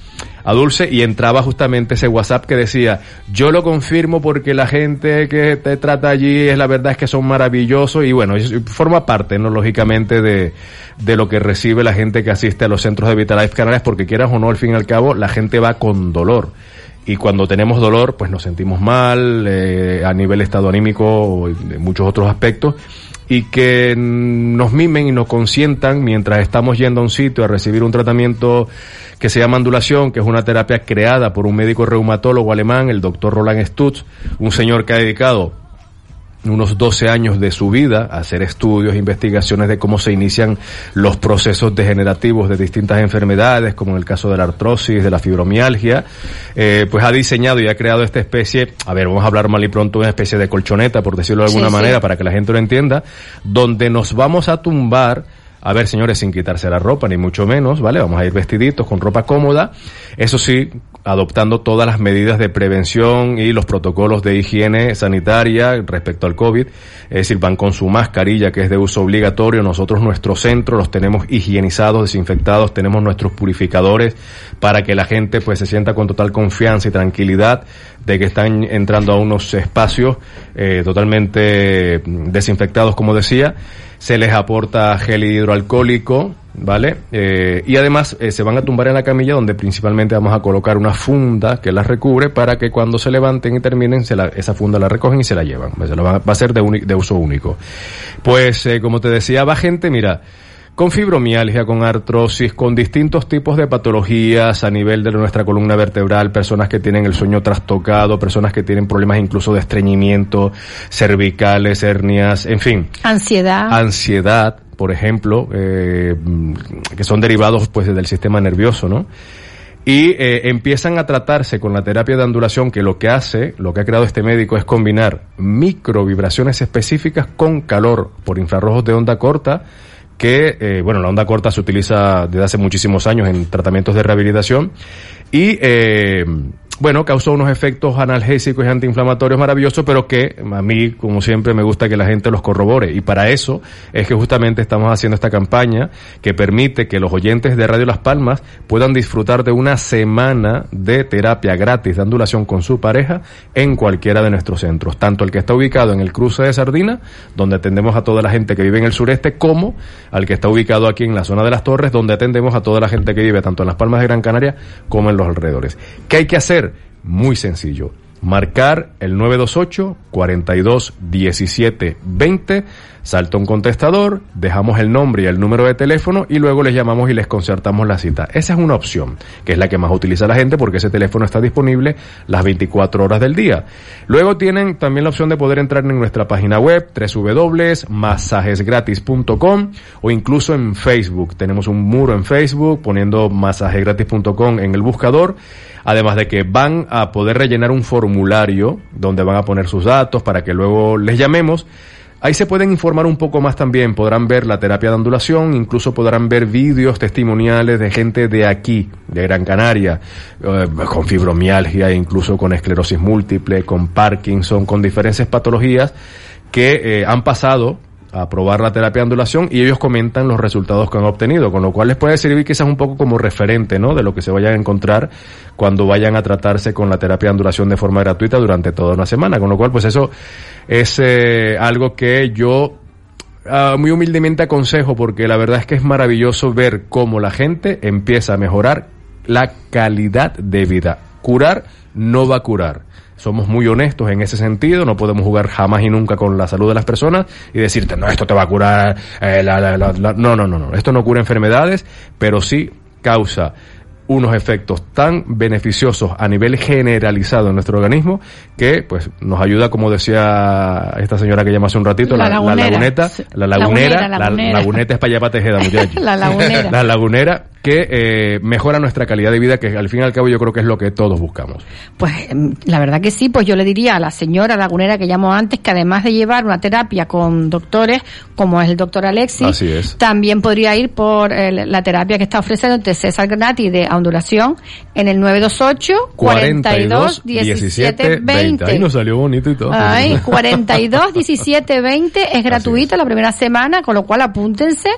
a Dulce y entraba justamente ese WhatsApp que decía, yo lo confirmo porque la gente que te trata allí es la verdad es que son maravillosos y bueno, forma parte, ¿no? Lógicamente de, de lo que recibe la gente que asiste a los centros de Vitalife Canarias porque quieras o no, al fin y al cabo, la gente va con dolor y cuando tenemos dolor pues nos sentimos mal eh, a nivel estado anímico o de muchos otros aspectos y que nos mimen y nos consientan mientras estamos yendo a un sitio a recibir un tratamiento que se llama ondulación, que es una terapia creada por un médico reumatólogo alemán, el doctor Roland Stutz, un señor que ha dedicado unos 12 años de su vida, hacer estudios, investigaciones de cómo se inician los procesos degenerativos de distintas enfermedades, como en el caso de la artrosis, de la fibromialgia, eh, pues ha diseñado y ha creado esta especie, a ver, vamos a hablar mal y pronto, una especie de colchoneta, por decirlo de alguna sí, manera, sí. para que la gente lo entienda, donde nos vamos a tumbar a ver, señores, sin quitarse la ropa, ni mucho menos, ¿vale? Vamos a ir vestiditos con ropa cómoda. Eso sí, adoptando todas las medidas de prevención y los protocolos de higiene sanitaria respecto al COVID. Es decir, van con su mascarilla que es de uso obligatorio. Nosotros nuestros centros los tenemos higienizados, desinfectados, tenemos nuestros purificadores para que la gente pues se sienta con total confianza y tranquilidad de que están entrando a unos espacios eh, totalmente desinfectados, como decía se les aporta gel hidroalcohólico, ¿vale? Eh, y además eh, se van a tumbar en la camilla donde principalmente vamos a colocar una funda que las recubre para que cuando se levanten y terminen, se la, esa funda la recogen y se la llevan. Pues va, a ser de, de uso único. Pues, eh, como te decía, va gente, mira, con fibromialgia, con artrosis, con distintos tipos de patologías a nivel de nuestra columna vertebral, personas que tienen el sueño trastocado, personas que tienen problemas incluso de estreñimiento, cervicales, hernias, en fin. Ansiedad. Ansiedad, por ejemplo, eh, que son derivados pues del sistema nervioso, ¿no? y eh, empiezan a tratarse con la terapia de ondulación que lo que hace, lo que ha creado este médico es combinar microvibraciones específicas con calor por infrarrojos de onda corta que, eh, bueno, la onda corta se utiliza desde hace muchísimos años en tratamientos de rehabilitación y, eh, bueno, causó unos efectos analgésicos y antiinflamatorios maravillosos, pero que a mí, como siempre, me gusta que la gente los corrobore. Y para eso es que justamente estamos haciendo esta campaña que permite que los oyentes de Radio Las Palmas puedan disfrutar de una semana de terapia gratis de ondulación con su pareja en cualquiera de nuestros centros, tanto el que está ubicado en el cruce de Sardina, donde atendemos a toda la gente que vive en el sureste, como al que está ubicado aquí en la zona de las Torres, donde atendemos a toda la gente que vive tanto en Las Palmas de Gran Canaria como en los alrededores. ¿Qué hay que hacer? Muy sencillo. marcar el 928 42 17 20, salta un contestador, dejamos el nombre y el número de teléfono y luego les llamamos y les concertamos la cita. Esa es una opción, que es la que más utiliza la gente porque ese teléfono está disponible las 24 horas del día. Luego tienen también la opción de poder entrar en nuestra página web www.masajesgratis.com o incluso en Facebook. Tenemos un muro en Facebook poniendo masajesgratis.com en el buscador. Además de que van a poder rellenar un formulario donde van a poner sus datos para que luego les llamemos. Ahí se pueden informar un poco más también, podrán ver la terapia de ondulación, incluso podrán ver vídeos testimoniales de gente de aquí, de Gran Canaria, eh, con fibromialgia, incluso con esclerosis múltiple, con Parkinson, con diferentes patologías que eh, han pasado a probar la terapia de ondulación y ellos comentan los resultados que han obtenido, con lo cual les puede servir quizás un poco como referente, ¿no? De lo que se vayan a encontrar cuando vayan a tratarse con la terapia de ondulación de forma gratuita durante toda una semana, con lo cual pues eso es eh, algo que yo ah, muy humildemente aconsejo porque la verdad es que es maravilloso ver cómo la gente empieza a mejorar la calidad de vida. Curar no va a curar somos muy honestos en ese sentido, no podemos jugar jamás y nunca con la salud de las personas y decirte, no, esto te va a curar, eh, la, la, la, no, no, no, no, esto no cura enfermedades, pero sí causa unos efectos tan beneficiosos a nivel generalizado en nuestro organismo que pues nos ayuda como decía esta señora que llama hace un ratito la, La la lagunera. laguneta la lagunera Lagunera, la, lagunera. laguneta es para allá para Tejeda muchachos La lagunera. la lagunera que eh, mejora nuestra calidad de vida que al fin y al cabo yo creo que es lo que todos buscamos. Pues em, la verdad que sí, pues yo le diría a la señora lagunera que llamó antes que además de llevar una terapia con doctores como es el doctor Alexis, también podría ir por la terapia que está ofreciendo de César Granati de ondulación en el 928 42 17 20. ahí nos salió bonito y todo. Ay, 42 17 20 es gratuita la primera semana, con lo cual apúntense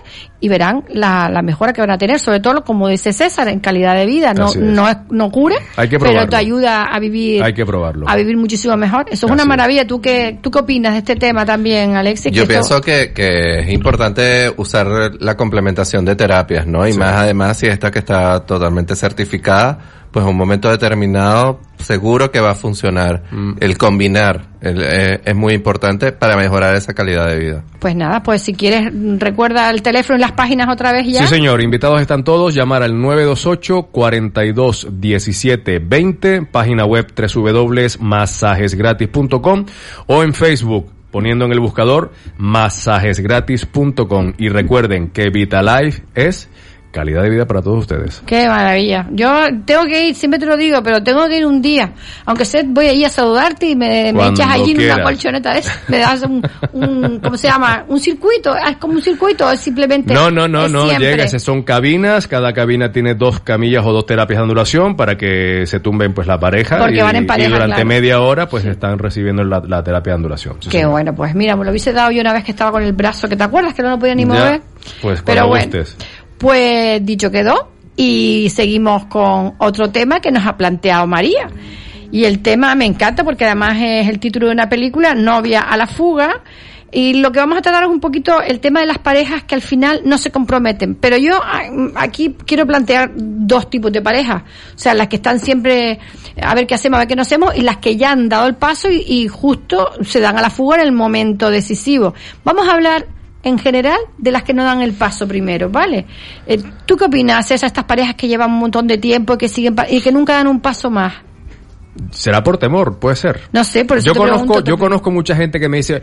y verán la, la mejora que van a tener, sobre todo como dice César, en calidad de vida. No, es. no, es- no cure, Hay que pero te ayuda a vivir hay que probarlo a vivir muchísimo mejor. Eso es una maravilla. ¿Tú qué, ¿Tú qué opinas de este tema también, Alexis? Yo Que esto- pienso que, que es importante usar la complementación de terapias, ¿no? Y más además si esta que está totalmente certificada, pues en un momento determinado seguro que va a funcionar. Mm. El combinar el- eh, es muy importante para mejorar esa calidad de vida. Pues nada, pues si quieres, recuerda el teléfono y las páginas otra vez ya. Sí, señor. Invitados están todos. Llamar al 928 42 17 20, página web www.masajesgratis.com o en Facebook poniendo en el buscador masajesgratis.com y recuerden que Vitalife es calidad de vida para todos ustedes. Qué maravilla. Yo tengo que ir, siempre te lo digo, pero tengo que ir un día. Aunque sé, voy allí a saludarte y me, echas allí en una colchoneta esa. Me das un, un, ¿cómo se llama? Un circuito. Es como un circuito, es simplemente. No, no, no, no, siempre. llega, son cabinas, cada cabina tiene dos camillas o dos terapias de ondulación para que se tumben pues la pareja Porque y, van en pareja, y durante claro. media hora pues están recibiendo la, la terapia de ondulación. Sí, Qué señor. bueno, pues mira, me lo hubiese dado yo una vez que estaba con el brazo, que te acuerdas que no lo podía ni Ya, mover. Pues Pero bueno. gustes. Pues dicho quedó y seguimos con otro tema que nos ha planteado María. Y el tema me encanta porque además es el título de una película, Novia a la fuga. Y lo que vamos a tratar es un poquito el tema de las parejas que al final no se comprometen. Pero yo ah, aquí quiero plantear dos tipos de parejas. O sea, las que están siempre a ver qué hacemos, a ver qué no hacemos, y las que ya han dado el paso y, y justo se dan a la fuga en el momento decisivo. Vamos a hablar en general de las que no dan el paso primero, ¿vale? Eh, ¿Tú qué opinas, César, estas parejas que llevan un montón de tiempo y que siguen y que nunca dan un paso más? Será por temor, puede ser. No sé, por eso yo te conozco, pregunto yo conozco mucha gente que me dice,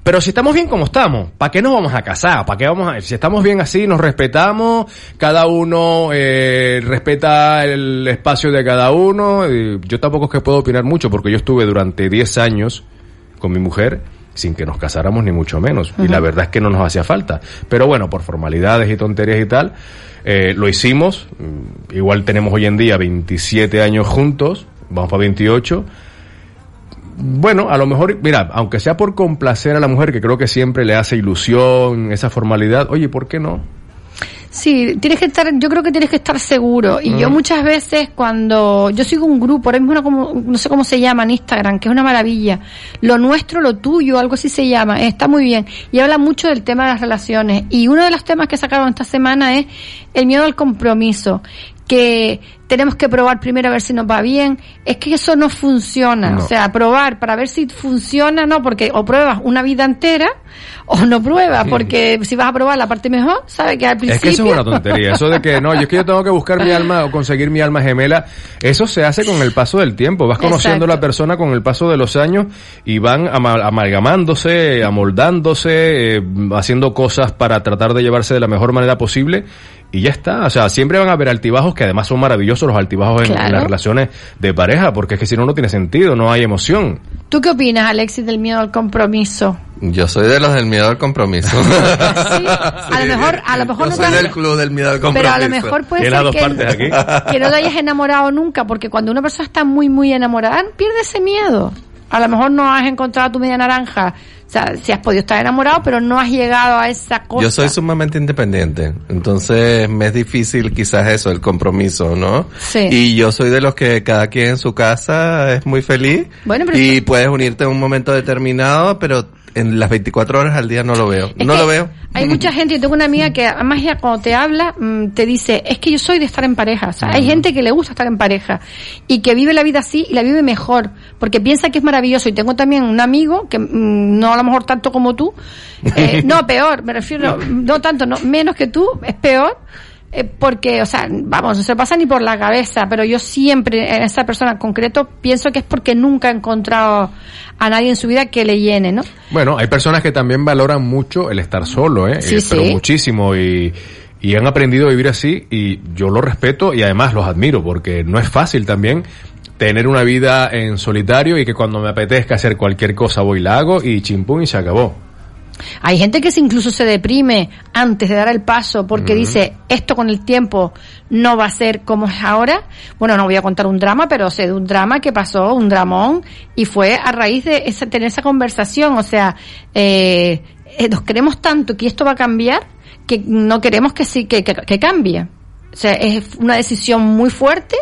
pero si estamos bien como estamos, ¿para qué nos vamos a casar? ¿Para qué vamos a, si estamos bien así, nos respetamos, cada uno eh, respeta el espacio de cada uno. y yo tampoco es que puedo opinar mucho porque yo estuve durante 10 años con mi mujer sin que nos casáramos ni mucho menos. Y la verdad es que no nos hacía falta. Pero bueno, por formalidades y tonterías y tal, eh, lo hicimos. Mm, Igual tenemos hoy en día 27 años juntos, vamos para 28. Bueno, a lo mejor, mira, aunque sea por complacer a la mujer, que creo que siempre le hace ilusión, esa formalidad, oye, ¿por qué no? Sí, tienes que estar, yo creo que tienes que estar seguro. Y Mm. yo muchas veces cuando, yo sigo un grupo, ahora mismo no, como, no sé cómo se llama en Instagram, que es una maravilla. Lo nuestro, lo tuyo, algo así se llama, está muy bien. Y habla mucho del tema de las relaciones. Y uno de los temas que sacaron esta semana es el miedo al compromiso. Que tenemos que probar primero a ver si nos va bien. Es que eso no funciona. No. O sea, probar para ver si funciona, no, porque o pruebas una vida entera o no pruebas, porque si vas a probar la parte mejor, sabes que al Es principio... que eso es una tontería. Eso de que no, yo es que yo tengo que buscar mi alma o conseguir mi alma gemela. Eso se hace con el paso del tiempo. Vas conociendo a la persona con el paso de los años y van ama- amalgamándose, amoldándose, eh, haciendo cosas para tratar de llevarse de la mejor manera posible. Y ya está. O sea, siempre van a haber altibajos que además son maravillosos los altibajos en- las relaciones de pareja, porque es que si no, no tiene sentido, no hay emoción. ¿Tú qué opinas, Alexis, del miedo al compromiso? Yo soy de los del miedo al compromiso. A lo mejor, a lo mejor Yo no soy te del club del miedo al Pero compromiso. a lo mejor puede ser que, dos partes aquí. que no te hayas enamorado nunca, porque cuando una persona está muy, muy enamorada, pierde ese miedo. A lo mejor no has encontrado tu media naranja. O sea, si has podido estar enamorado, pero no has llegado a esa cosa. Yo soy sumamente independiente, entonces me es difícil quizás eso, el compromiso, ¿no? Sí. Y yo soy de los que cada quien en su casa es muy feliz Bueno, pero y puedes unirte en un momento determinado, pero en las 24 horas al día no lo veo. Es no lo veo. Hay mucha gente, yo tengo una amiga que además ella cuando te habla mm, te dice, es que yo soy de estar en pareja. O sea, hay gente que le gusta estar en pareja y que vive la vida así y la vive mejor porque piensa que es maravilloso. Y tengo también un amigo que mm, no a lo mejor tanto como tú, eh, no peor, me refiero, no tanto, no menos que tú, es peor. Eh, Porque, o sea, vamos, no se pasa ni por la cabeza, pero yo siempre, en esa persona en concreto, pienso que es porque nunca ha encontrado a nadie en su vida que le llene, ¿no? Bueno, hay personas que también valoran mucho el estar solo, ¿eh? Sí, Eh, pero sí. muchísimo y, y han aprendido a vivir así y yo lo respeto y además los admiro porque no es fácil también tener una vida en solitario y que cuando me apetezca hacer cualquier cosa voy y la hago y chimpún y se acabó. Hay gente que se incluso se deprime antes de dar el paso porque dice, esto con el tiempo no va a ser como es ahora. Bueno, no voy a contar un drama, pero sé de un drama que pasó, un dramón, y fue a raíz de esa, tener esa conversación. O sea, eh, eh, nos queremos tanto que esto va a cambiar que no queremos que sí, que, que, que cambie. O sea, es una decisión muy fuerte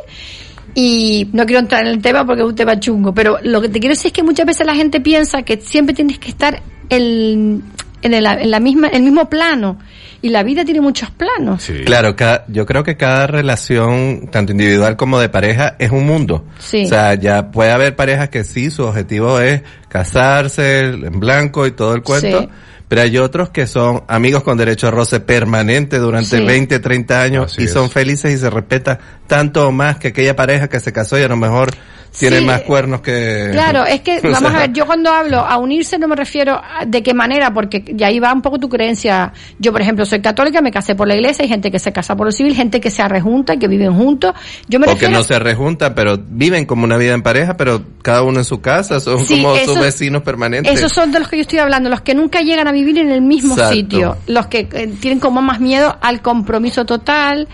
y no quiero entrar en el tema porque es un tema chungo, pero lo que te quiero decir es que muchas veces la gente piensa que siempre tienes que estar el- en, el, en la misma, el mismo plano. Y la vida tiene muchos planos. Claro, cada- yo creo que cada relación, tanto individual como de pareja, es un mundo. Sí. O sea, ya puede haber parejas que sí, su objetivo es casarse en blanco y todo el cuento. Sí. Pero hay otros que son amigos con derecho a roce permanente durante Sí. 20, 30 años y son felices y se respeta tanto o más que aquella pareja que se casó y a lo mejor tiene Sí. más cuernos que... Claro, es que, vamos sea, a ver, yo cuando hablo a unirse no me refiero a de qué manera, porque ya ahí va un poco tu creencia. Yo, por ejemplo, soy católica, me casé por la iglesia, hay gente que se casa por lo civil, gente que se arrejunta y que viven juntos. Yo me o que refiero no se rejuntan, pero viven como una vida en pareja, pero cada uno en su casa, son Sí, como esos- sus vecinos permanentes. Esos son de los que yo estoy hablando, los que nunca llegan a vivir en el mismo Exacto. sitio, los que eh, tienen como más miedo al compromiso total,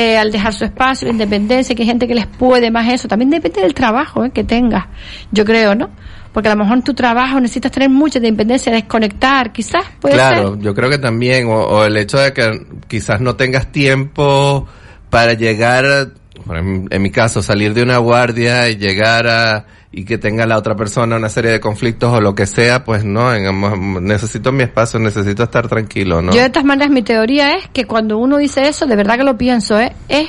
eh, al dejar su espacio, la independencia, que hay gente que les puede más eso. También depende del trabajo eh, que tengas, yo creo, ¿no? Porque a lo mejor en tu trabajo necesitas tener mucha independencia, desconectar, quizás puede claro, yo creo que también, o, o el hecho de que quizás no tengas tiempo para llegar, en mi caso, salir de una guardia y llegar a, y que tenga la otra persona una serie de conflictos o lo que sea, pues no, en- necesito mi espacio, necesito estar tranquilo, ¿no? Yo de todas maneras mi teoría es que cuando uno dice eso, de verdad que lo pienso, ¿eh? es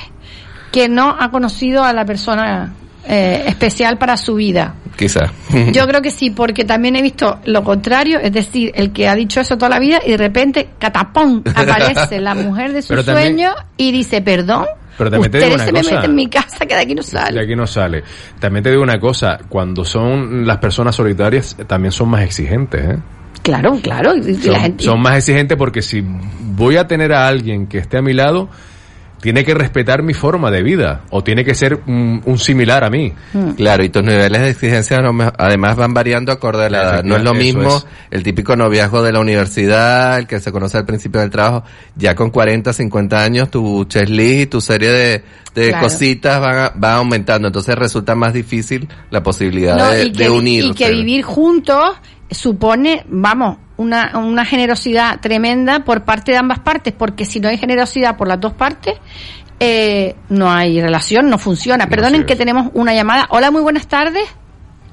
que no ha conocido a la persona eh, especial para su vida. Quizás. Yo creo que sí, porque también he visto lo contrario, es decir, el que ha dicho eso toda la vida y de repente, catapón, aparece la mujer de su Pero también- sueño y dice, perdón, Pero también te digo una se me cosa. meten en mi casa que de aquí no De sale. aquí no sale. También te digo una cosa, cuando son las personas solitarias, eh, también son más exigentes, ¿eh? Claro, claro. y la Son, gente- son más exigentes porque si voy a tener a alguien que esté a mi lado, tiene que respetar mi forma de vida o tiene que ser un, un similar a mí. Claro, y tus niveles de exigencia no me- además van variando acorde a la edad. No es lo mismo es. el típico noviazgo de la universidad, el que se conoce al principio del trabajo. Ya con 40, 50 años, tu checklist y tu serie de, de Claro. cositas van, a- va aumentando. Entonces resulta más difícil la posibilidad No, de, y, que, de vi- unirse. y que vivir juntos supone, vamos, una, una generosidad tremenda por parte de ambas partes, porque si no hay generosidad por las dos partes, eh, no hay relación, no funciona. Perdonen que tenemos una llamada. Hola, muy buenas tardes.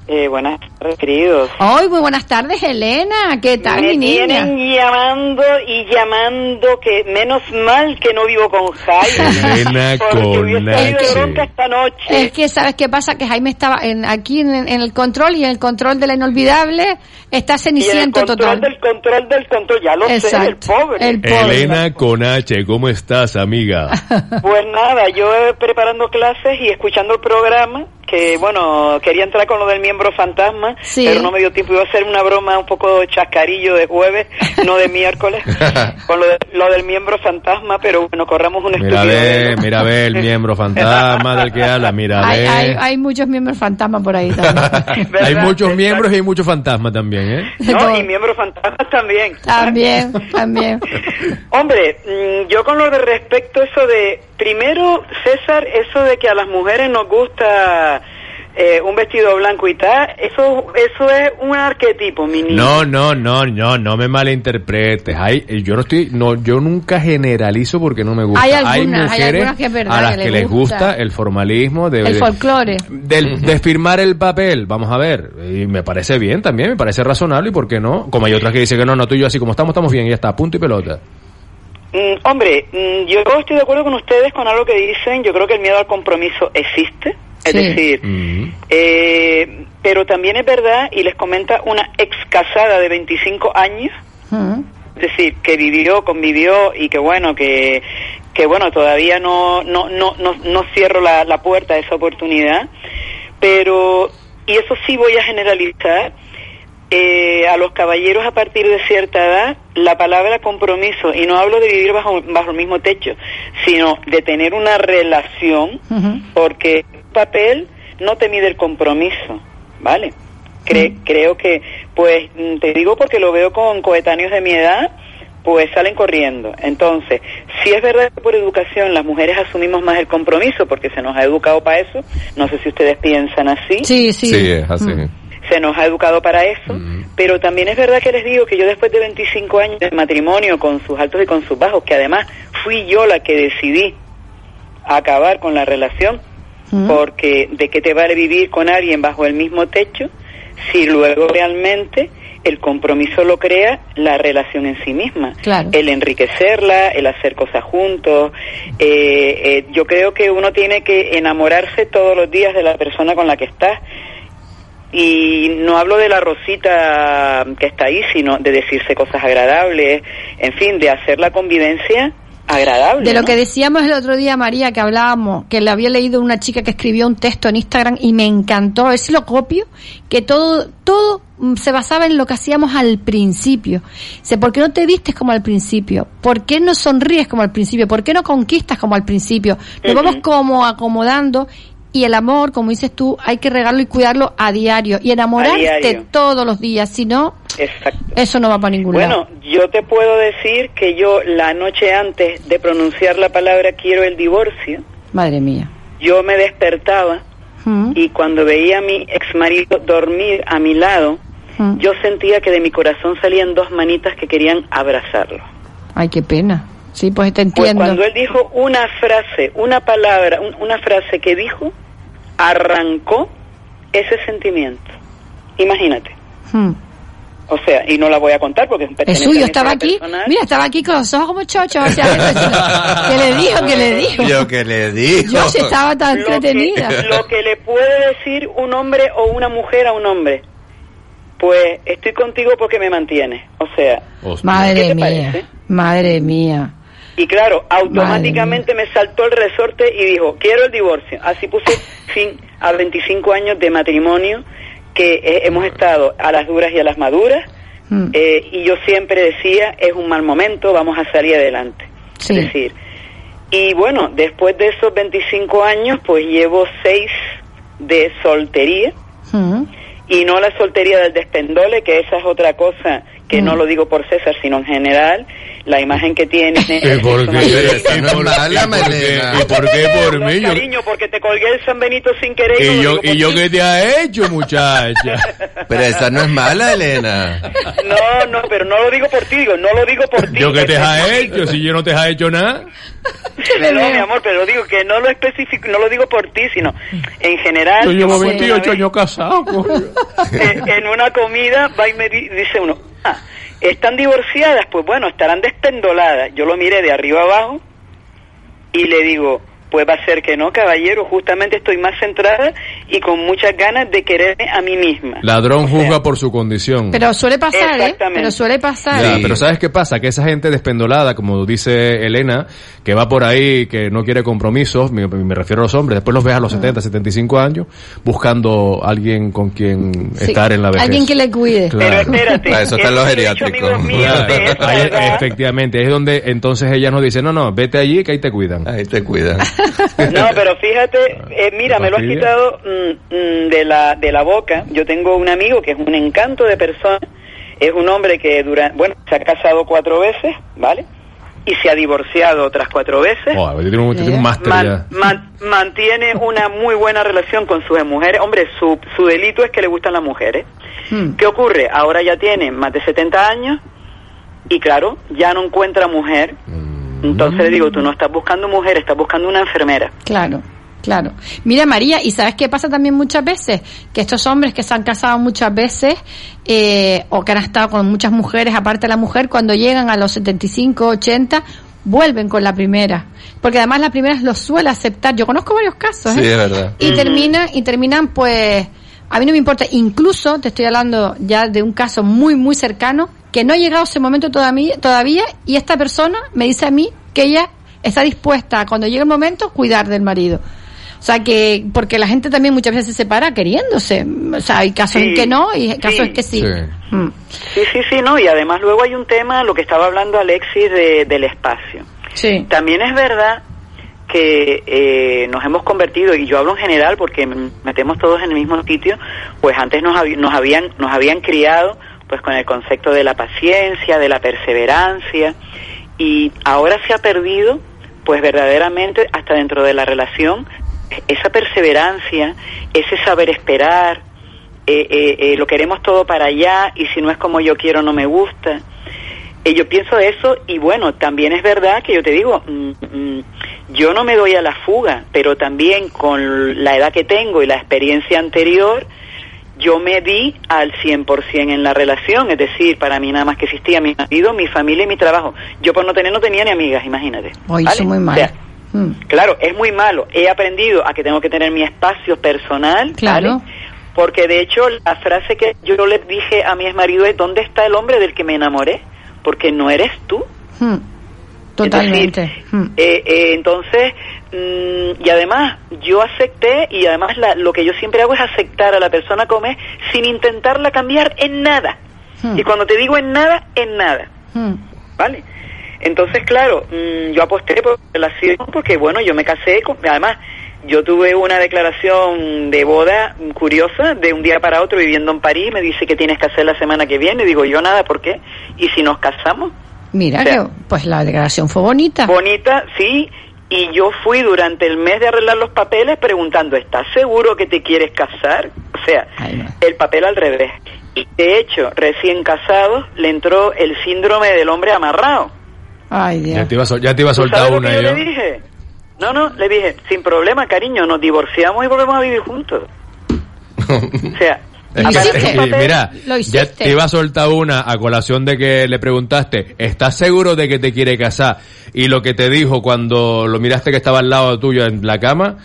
Eh, buenas queridos. Hoy, muy buenas tardes, Elena. ¿Qué tal, Me mi niña? tienen llamando y llamando que menos mal que no vivo con Jaime. Elena Conache. bronca esta noche. Es que, ¿sabes qué pasa? Que Jaime estaba en, aquí en, en el control y en el control de la inolvidable está y en el ceniciento control total. del control del control, ya lo sé, el pobre. El pobre. Elena Conache, ¿cómo estás, amiga? Pues nada, yo preparando clases y escuchando el programa, que bueno, quería entrar con lo del miembro fantasma, Sí. pero no me dio tiempo, iba a hacer una broma un poco chascarillo de jueves, no de miércoles, con lo, de- lo del miembro fantasma, pero bueno, corramos un Mira a estúpido ver, velo. mira a ver el miembro fantasma del que habla, mira a Hay, hay, ver. hay muchos miembros fantasmas por ahí también. Hay muchos miembros y hay muchos fantasmas también, ¿eh? No, y miembros fantasmas también. También, también. Hombre, mm, yo con lo de respecto eso de, primero, César, eso de que a las mujeres nos gusta eh, un vestido blanco y tal, eso, eso es un arquetipo, mi niño. No, no, no, no, no me malinterpretes. Hay, yo no estoy, no, yo nunca generalizo porque no me gusta. Hay algunas, hay mujeres algunas que es verdad a las que que, les les gusta. gusta el formalismo de, El de- folclore. del- de firmar el papel. Vamos a ver, y me parece bien también, me parece razonable y por qué no. Como hay otras que dicen que no, no tú y yo así como estamos, estamos bien y ya está, punto y pelota. Mm, hombre, mm, yo estoy de acuerdo con ustedes con algo que dicen, yo creo que el miedo al compromiso existe, es Sí. decir, eh, pero también es verdad, y les comenta una ex casada de 25 años, es decir, que vivió, convivió y que bueno, que, que bueno, todavía no, no, no, no, no cierro la, la puerta a esa oportunidad, pero, y eso sí voy a generalizar, eh, a los caballeros a partir de cierta edad, la palabra compromiso, y no hablo de vivir bajo, bajo el mismo techo, sino de tener una relación, porque el papel no te mide el compromiso, ¿vale? Cre- Creo que, pues, mm, te digo porque lo veo con coetáneos de mi edad, pues salen corriendo. Entonces, si es verdad que por educación las mujeres asumimos más el compromiso, porque se nos ha educado para eso, no sé si ustedes piensan así. Sí, sí. Sí, es así. Se nos ha educado para eso, pero también es verdad que les digo que yo después de 25 años de matrimonio con sus altos y con sus bajos, que además fui yo la que decidí acabar con la relación, porque de qué te vale vivir con alguien bajo el mismo techo si luego realmente el compromiso lo crea la relación en sí misma. Claro. El enriquecerla, el hacer cosas juntos. eh, eh, yo creo que uno tiene que enamorarse todos los días de la persona con la que está. Y no hablo de la rosita que está ahí, sino de decirse cosas agradables, en fin, de hacer la convivencia agradable. De lo ¿no? que decíamos el otro día, María, que hablábamos, que le había leído una chica que escribió un texto en Instagram y me encantó, a ver si lo copio, que todo, todo mm, se basaba en lo que hacíamos al principio. Dice, ¿por qué no te vistes como al principio? ¿Por qué no sonríes como al principio? ¿Por qué no conquistas como al principio? Nos vamos como acomodando y el amor, como dices tú, hay que regarlo y cuidarlo a diario y enamorarte diario. todos los días, si no, Exacto. eso no va para ningún lado. Bueno, yo te puedo decir que yo la noche antes de pronunciar la palabra quiero el divorcio, Madre mía. yo me despertaba Mm, y cuando veía a mi ex marido dormir a mi lado, mm. yo sentía que de mi corazón salían dos manitas que querían abrazarlo. Ay, qué pena. Sí, pues te Pues entiendo. cuando él dijo una frase, una palabra, un- una frase que dijo, arrancó ese sentimiento. Imagínate. Mm. O sea, y no la voy a contar porque es un Es suyo, estaba aquí. personal. Mira, estaba aquí con los ojos como chochos. O sea, que le dijo, que le dijo. Yo que le digo. Yo sí estaba tan Lo que- entretenida. Lo que le puede decir un hombre o una mujer a un hombre. Pues estoy contigo porque me mantiene. O sea, ¿qué Madre te mía. parece? Madre mía. Y claro, automáticamente me saltó el resorte y dijo, quiero el divorcio. Así puse fin a 25 años de matrimonio que eh, hemos estado a las duras y a las maduras. Mm. eh, y yo siempre decía, es un mal momento, vamos a salir adelante. Sí. Es decir, y bueno, después de esos 25 años, pues llevo seis de soltería Mm. y no la soltería del despendole, que esa es otra cosa que no lo digo por César, sino en general, la imagen que tiene... ¿Y por qué? es ¿Y por- mala, y por qué? Malena. ¿Y por qué por No, mí? Yo- cariño, porque te colgué el San Benito sin querer. ¿Y no yo, y yo qué te ha hecho, muchacha? Pero esa no es mala, Elena. No, no, pero no lo digo por ti, digo, no lo digo por ti. ¿Yo qué te ha hecho? Si yo no te ha hecho nada. No, mi amor, pero digo que no lo especifico, no lo digo por ti, sino en general. Yo llevo acuerdo una 28 vez, años casado. eh, en una comida va y me di- dice uno, ¿están divorciadas? Pues bueno, estarán despendoladas. Yo lo miré de arriba abajo y le digo, pues va a ser que no, caballero, justamente estoy más centrada y con muchas ganas de quererme a mí misma. Ladrón juzga por su condición. Pero suele pasar, ¿eh? Exactamente. Pero suele pasar. Ya, pero ¿sabes qué pasa? Que esa gente despendolada, como dice Elena, que va por ahí, que no quiere compromisos, me, me refiero a los hombres, después los ves a los 70, 75 años, buscando alguien con quien Sí. estar en la vejez. Alguien que le cuide. Claro. Pero espérate, Para eso están los geriátricos. Claro, ahí- edad, efectivamente, es donde entonces ella nos dice, no, no, vete allí que ahí te cuidan. Ahí te cuidan. No, pero fíjate, eh, mira, me lo has quitado mm, mm, de la de la boca. Yo tengo un amigo que es un encanto de persona. Es un hombre que dura, bueno, se ha casado cuatro veces, ¿vale? Y se ha divorciado otras cuatro veces. Oh, tiene un, tiene un máster Man- ya. man- mantiene una muy buena relación con sus mujeres. Hombre, su, su delito es que le gustan las mujeres. Hmm. ¿Qué ocurre? Ahora ya tiene más de 70 años y claro, ya no encuentra mujer. Entonces le digo, tú no estás buscando mujer, estás buscando una enfermera. Claro, claro. Mira, María, ¿y sabes qué pasa también muchas veces? Que estos hombres que se han casado muchas veces, eh, o que han estado con muchas mujeres, aparte de la mujer, cuando llegan a los 75, 80, vuelven con la primera. Porque además la primera los suele aceptar. Yo conozco varios casos, Sí, ¿eh? es verdad. Y terminan, y terminan pues, a mí no me importa, incluso te estoy hablando ya de un caso muy, muy cercano, que no ha llegado ese momento todavía, todavía, y esta persona me dice a mí que ella está dispuesta, cuando llegue el momento, cuidar del marido. O sea que, porque la gente también muchas veces se separa queriéndose. O sea, hay casos en que no y casos sí. en que sí. Sí. Mm. Sí, sí, sí, no, y además luego hay un tema, lo que estaba hablando Alexis, de, del espacio. Sí. También es verdad que eh, nos hemos convertido, y yo hablo en general porque metemos todos en el mismo sitio, pues antes nos, nos, habían, nos habían criado pues con el concepto de la paciencia, de la perseverancia, y ahora se ha perdido pues verdaderamente hasta dentro de la relación esa perseverancia, ese saber esperar, eh, eh, eh, lo queremos todo para allá y si no es como yo quiero no me gusta. Eh, yo pienso eso y bueno, también es verdad que yo te digo, mm, mm, yo no me doy a la fuga, pero también con la edad que tengo y la experiencia anterior, yo me di al 100% en la relación, es decir, para mí nada más que existía mi marido, mi familia y mi trabajo. Yo por no tener no tenía ni amigas, imagínate. Hoy ¿vale? muy O mal. sea, Claro, es muy malo. He aprendido a que tengo que tener mi espacio personal, Claro. ¿vale? Porque de hecho la frase que yo le dije a mi exmarido es ¿dónde está el hombre del que me enamoré? Porque no eres tú. Mm. Totalmente. Mm. Eh, eh, entonces, mm, y además, yo acepté, y además la- lo que yo siempre hago es aceptar a la persona como es, sin intentarla cambiar en nada. Hmm. Y cuando te digo en nada, en nada. Mm. ¿Vale? Entonces, claro, mm, yo aposté por relación porque, bueno, yo me casé, con, además, yo tuve una declaración de boda mm, curiosa de un día para otro viviendo en París, me dice que tienes que hacer la semana que viene, digo yo nada, ¿por qué? ¿Y si nos casamos? Mira, O sea, que, pues la declaración fue bonita. Bonita, sí, y yo fui durante el mes de arreglar los papeles preguntando, ¿estás seguro que te quieres casar? O sea, el papel al revés. Y de hecho, recién casados le entró el síndrome del hombre amarrado. Ay, Dios. Ya te iba a, sol- ya te iba a ¿Tú soltar sabes lo una que yo yo. le dije? No, no, le dije, sin problema, cariño, nos divorciamos y volvemos a vivir juntos. o sea, Papel- mira, Lo ya hiciste. te iba a soltar una a colación de que le preguntaste, ¿estás seguro de que te quiere casar? Y lo que te dijo cuando lo miraste que estaba al lado tuyo en la cama,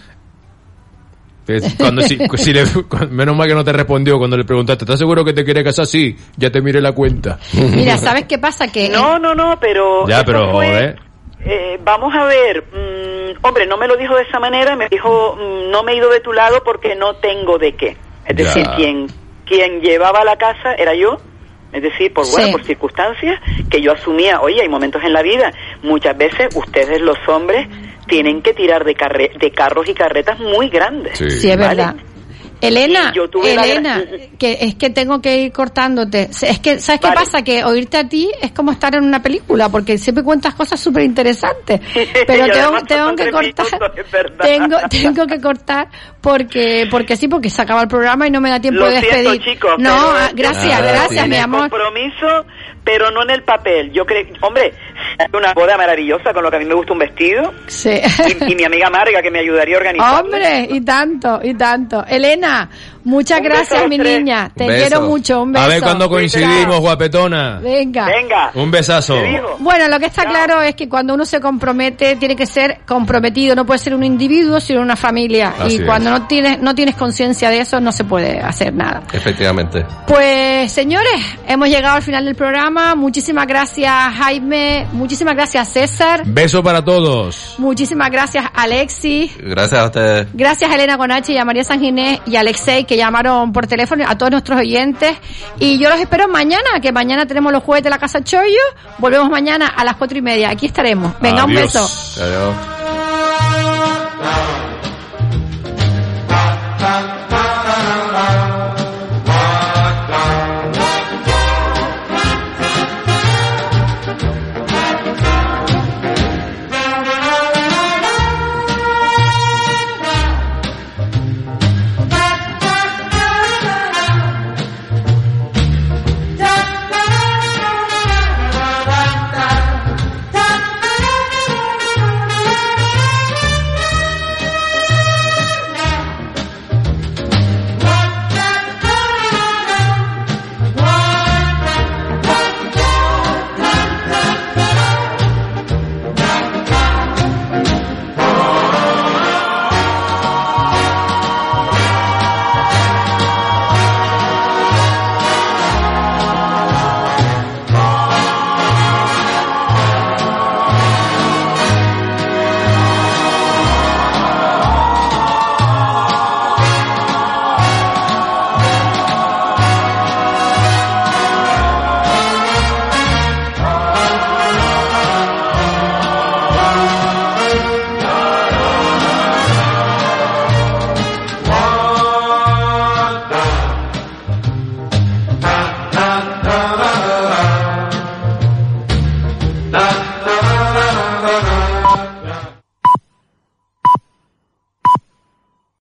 cuando si, si le- menos mal que no te respondió cuando le preguntaste, ¿estás seguro que te quiere casar? Sí, ya te miré la cuenta. Mira, ¿sabes qué pasa? Que No, no, no, pero... Ya, eso pero fue- joder. Eh, vamos a ver, mm, hombre, no me lo dijo de esa manera, me dijo, mm, no me he ido de tu lado porque no tengo de qué. Es Ya. decir, quien, quien llevaba la casa era yo, es decir, por bueno, Sí. por circunstancias que yo asumía, oye, hay momentos en la vida, muchas veces ustedes los hombres tienen que tirar de, carre- de carros y carretas muy grandes. Sí, es ¿vale? verdad. Elena, yo tuve Elena, que es que tengo que ir cortándote. Es que, ¿sabes qué pasa? Que oírte a ti es como estar en una película, porque siempre cuentas cosas súper interesantes. Pero tengo, tengo que cortar, minutos, es verdad. tengo, tengo que cortar porque, porque sí, porque se acaba el programa y no me da tiempo Lo de siento, despedir. chicos. no, pero ah, gracias, creo gracias, mi amor. compromiso, pero no en el papel. Yo creo, hombre, una boda maravillosa con lo que a mí me gusta un vestido. Sí. Y, y mi amiga Marga que me ayudaría a organizar. Hombre, y tanto, y tanto. Elena, muchas gracias, mi niña. Te beso. quiero mucho. Un beso. A ver cuándo coincidimos, guapetona. Venga. Venga. Un besazo. Bueno, lo que está claro es que cuando uno se compromete, tiene que ser comprometido, no puede ser un individuo, sino una familia. Así y es. cuando no tienes, no tienes conciencia de eso, no se puede hacer nada. Efectivamente. Pues, señores, hemos llegado al final del programa. Muchísimas gracias, Jaime. Muchísimas gracias, César. Beso para todos. Muchísimas gracias, Alexis. Gracias a ustedes. Gracias Elena Gonache y a María San Ginés y a Alexei que llamaron por teléfono, a todos nuestros oyentes. Y yo los espero mañana, que mañana tenemos los jueves de la Casa Chollo. Volvemos mañana a las cuatro y media. Aquí estaremos. Venga, un beso. Adiós.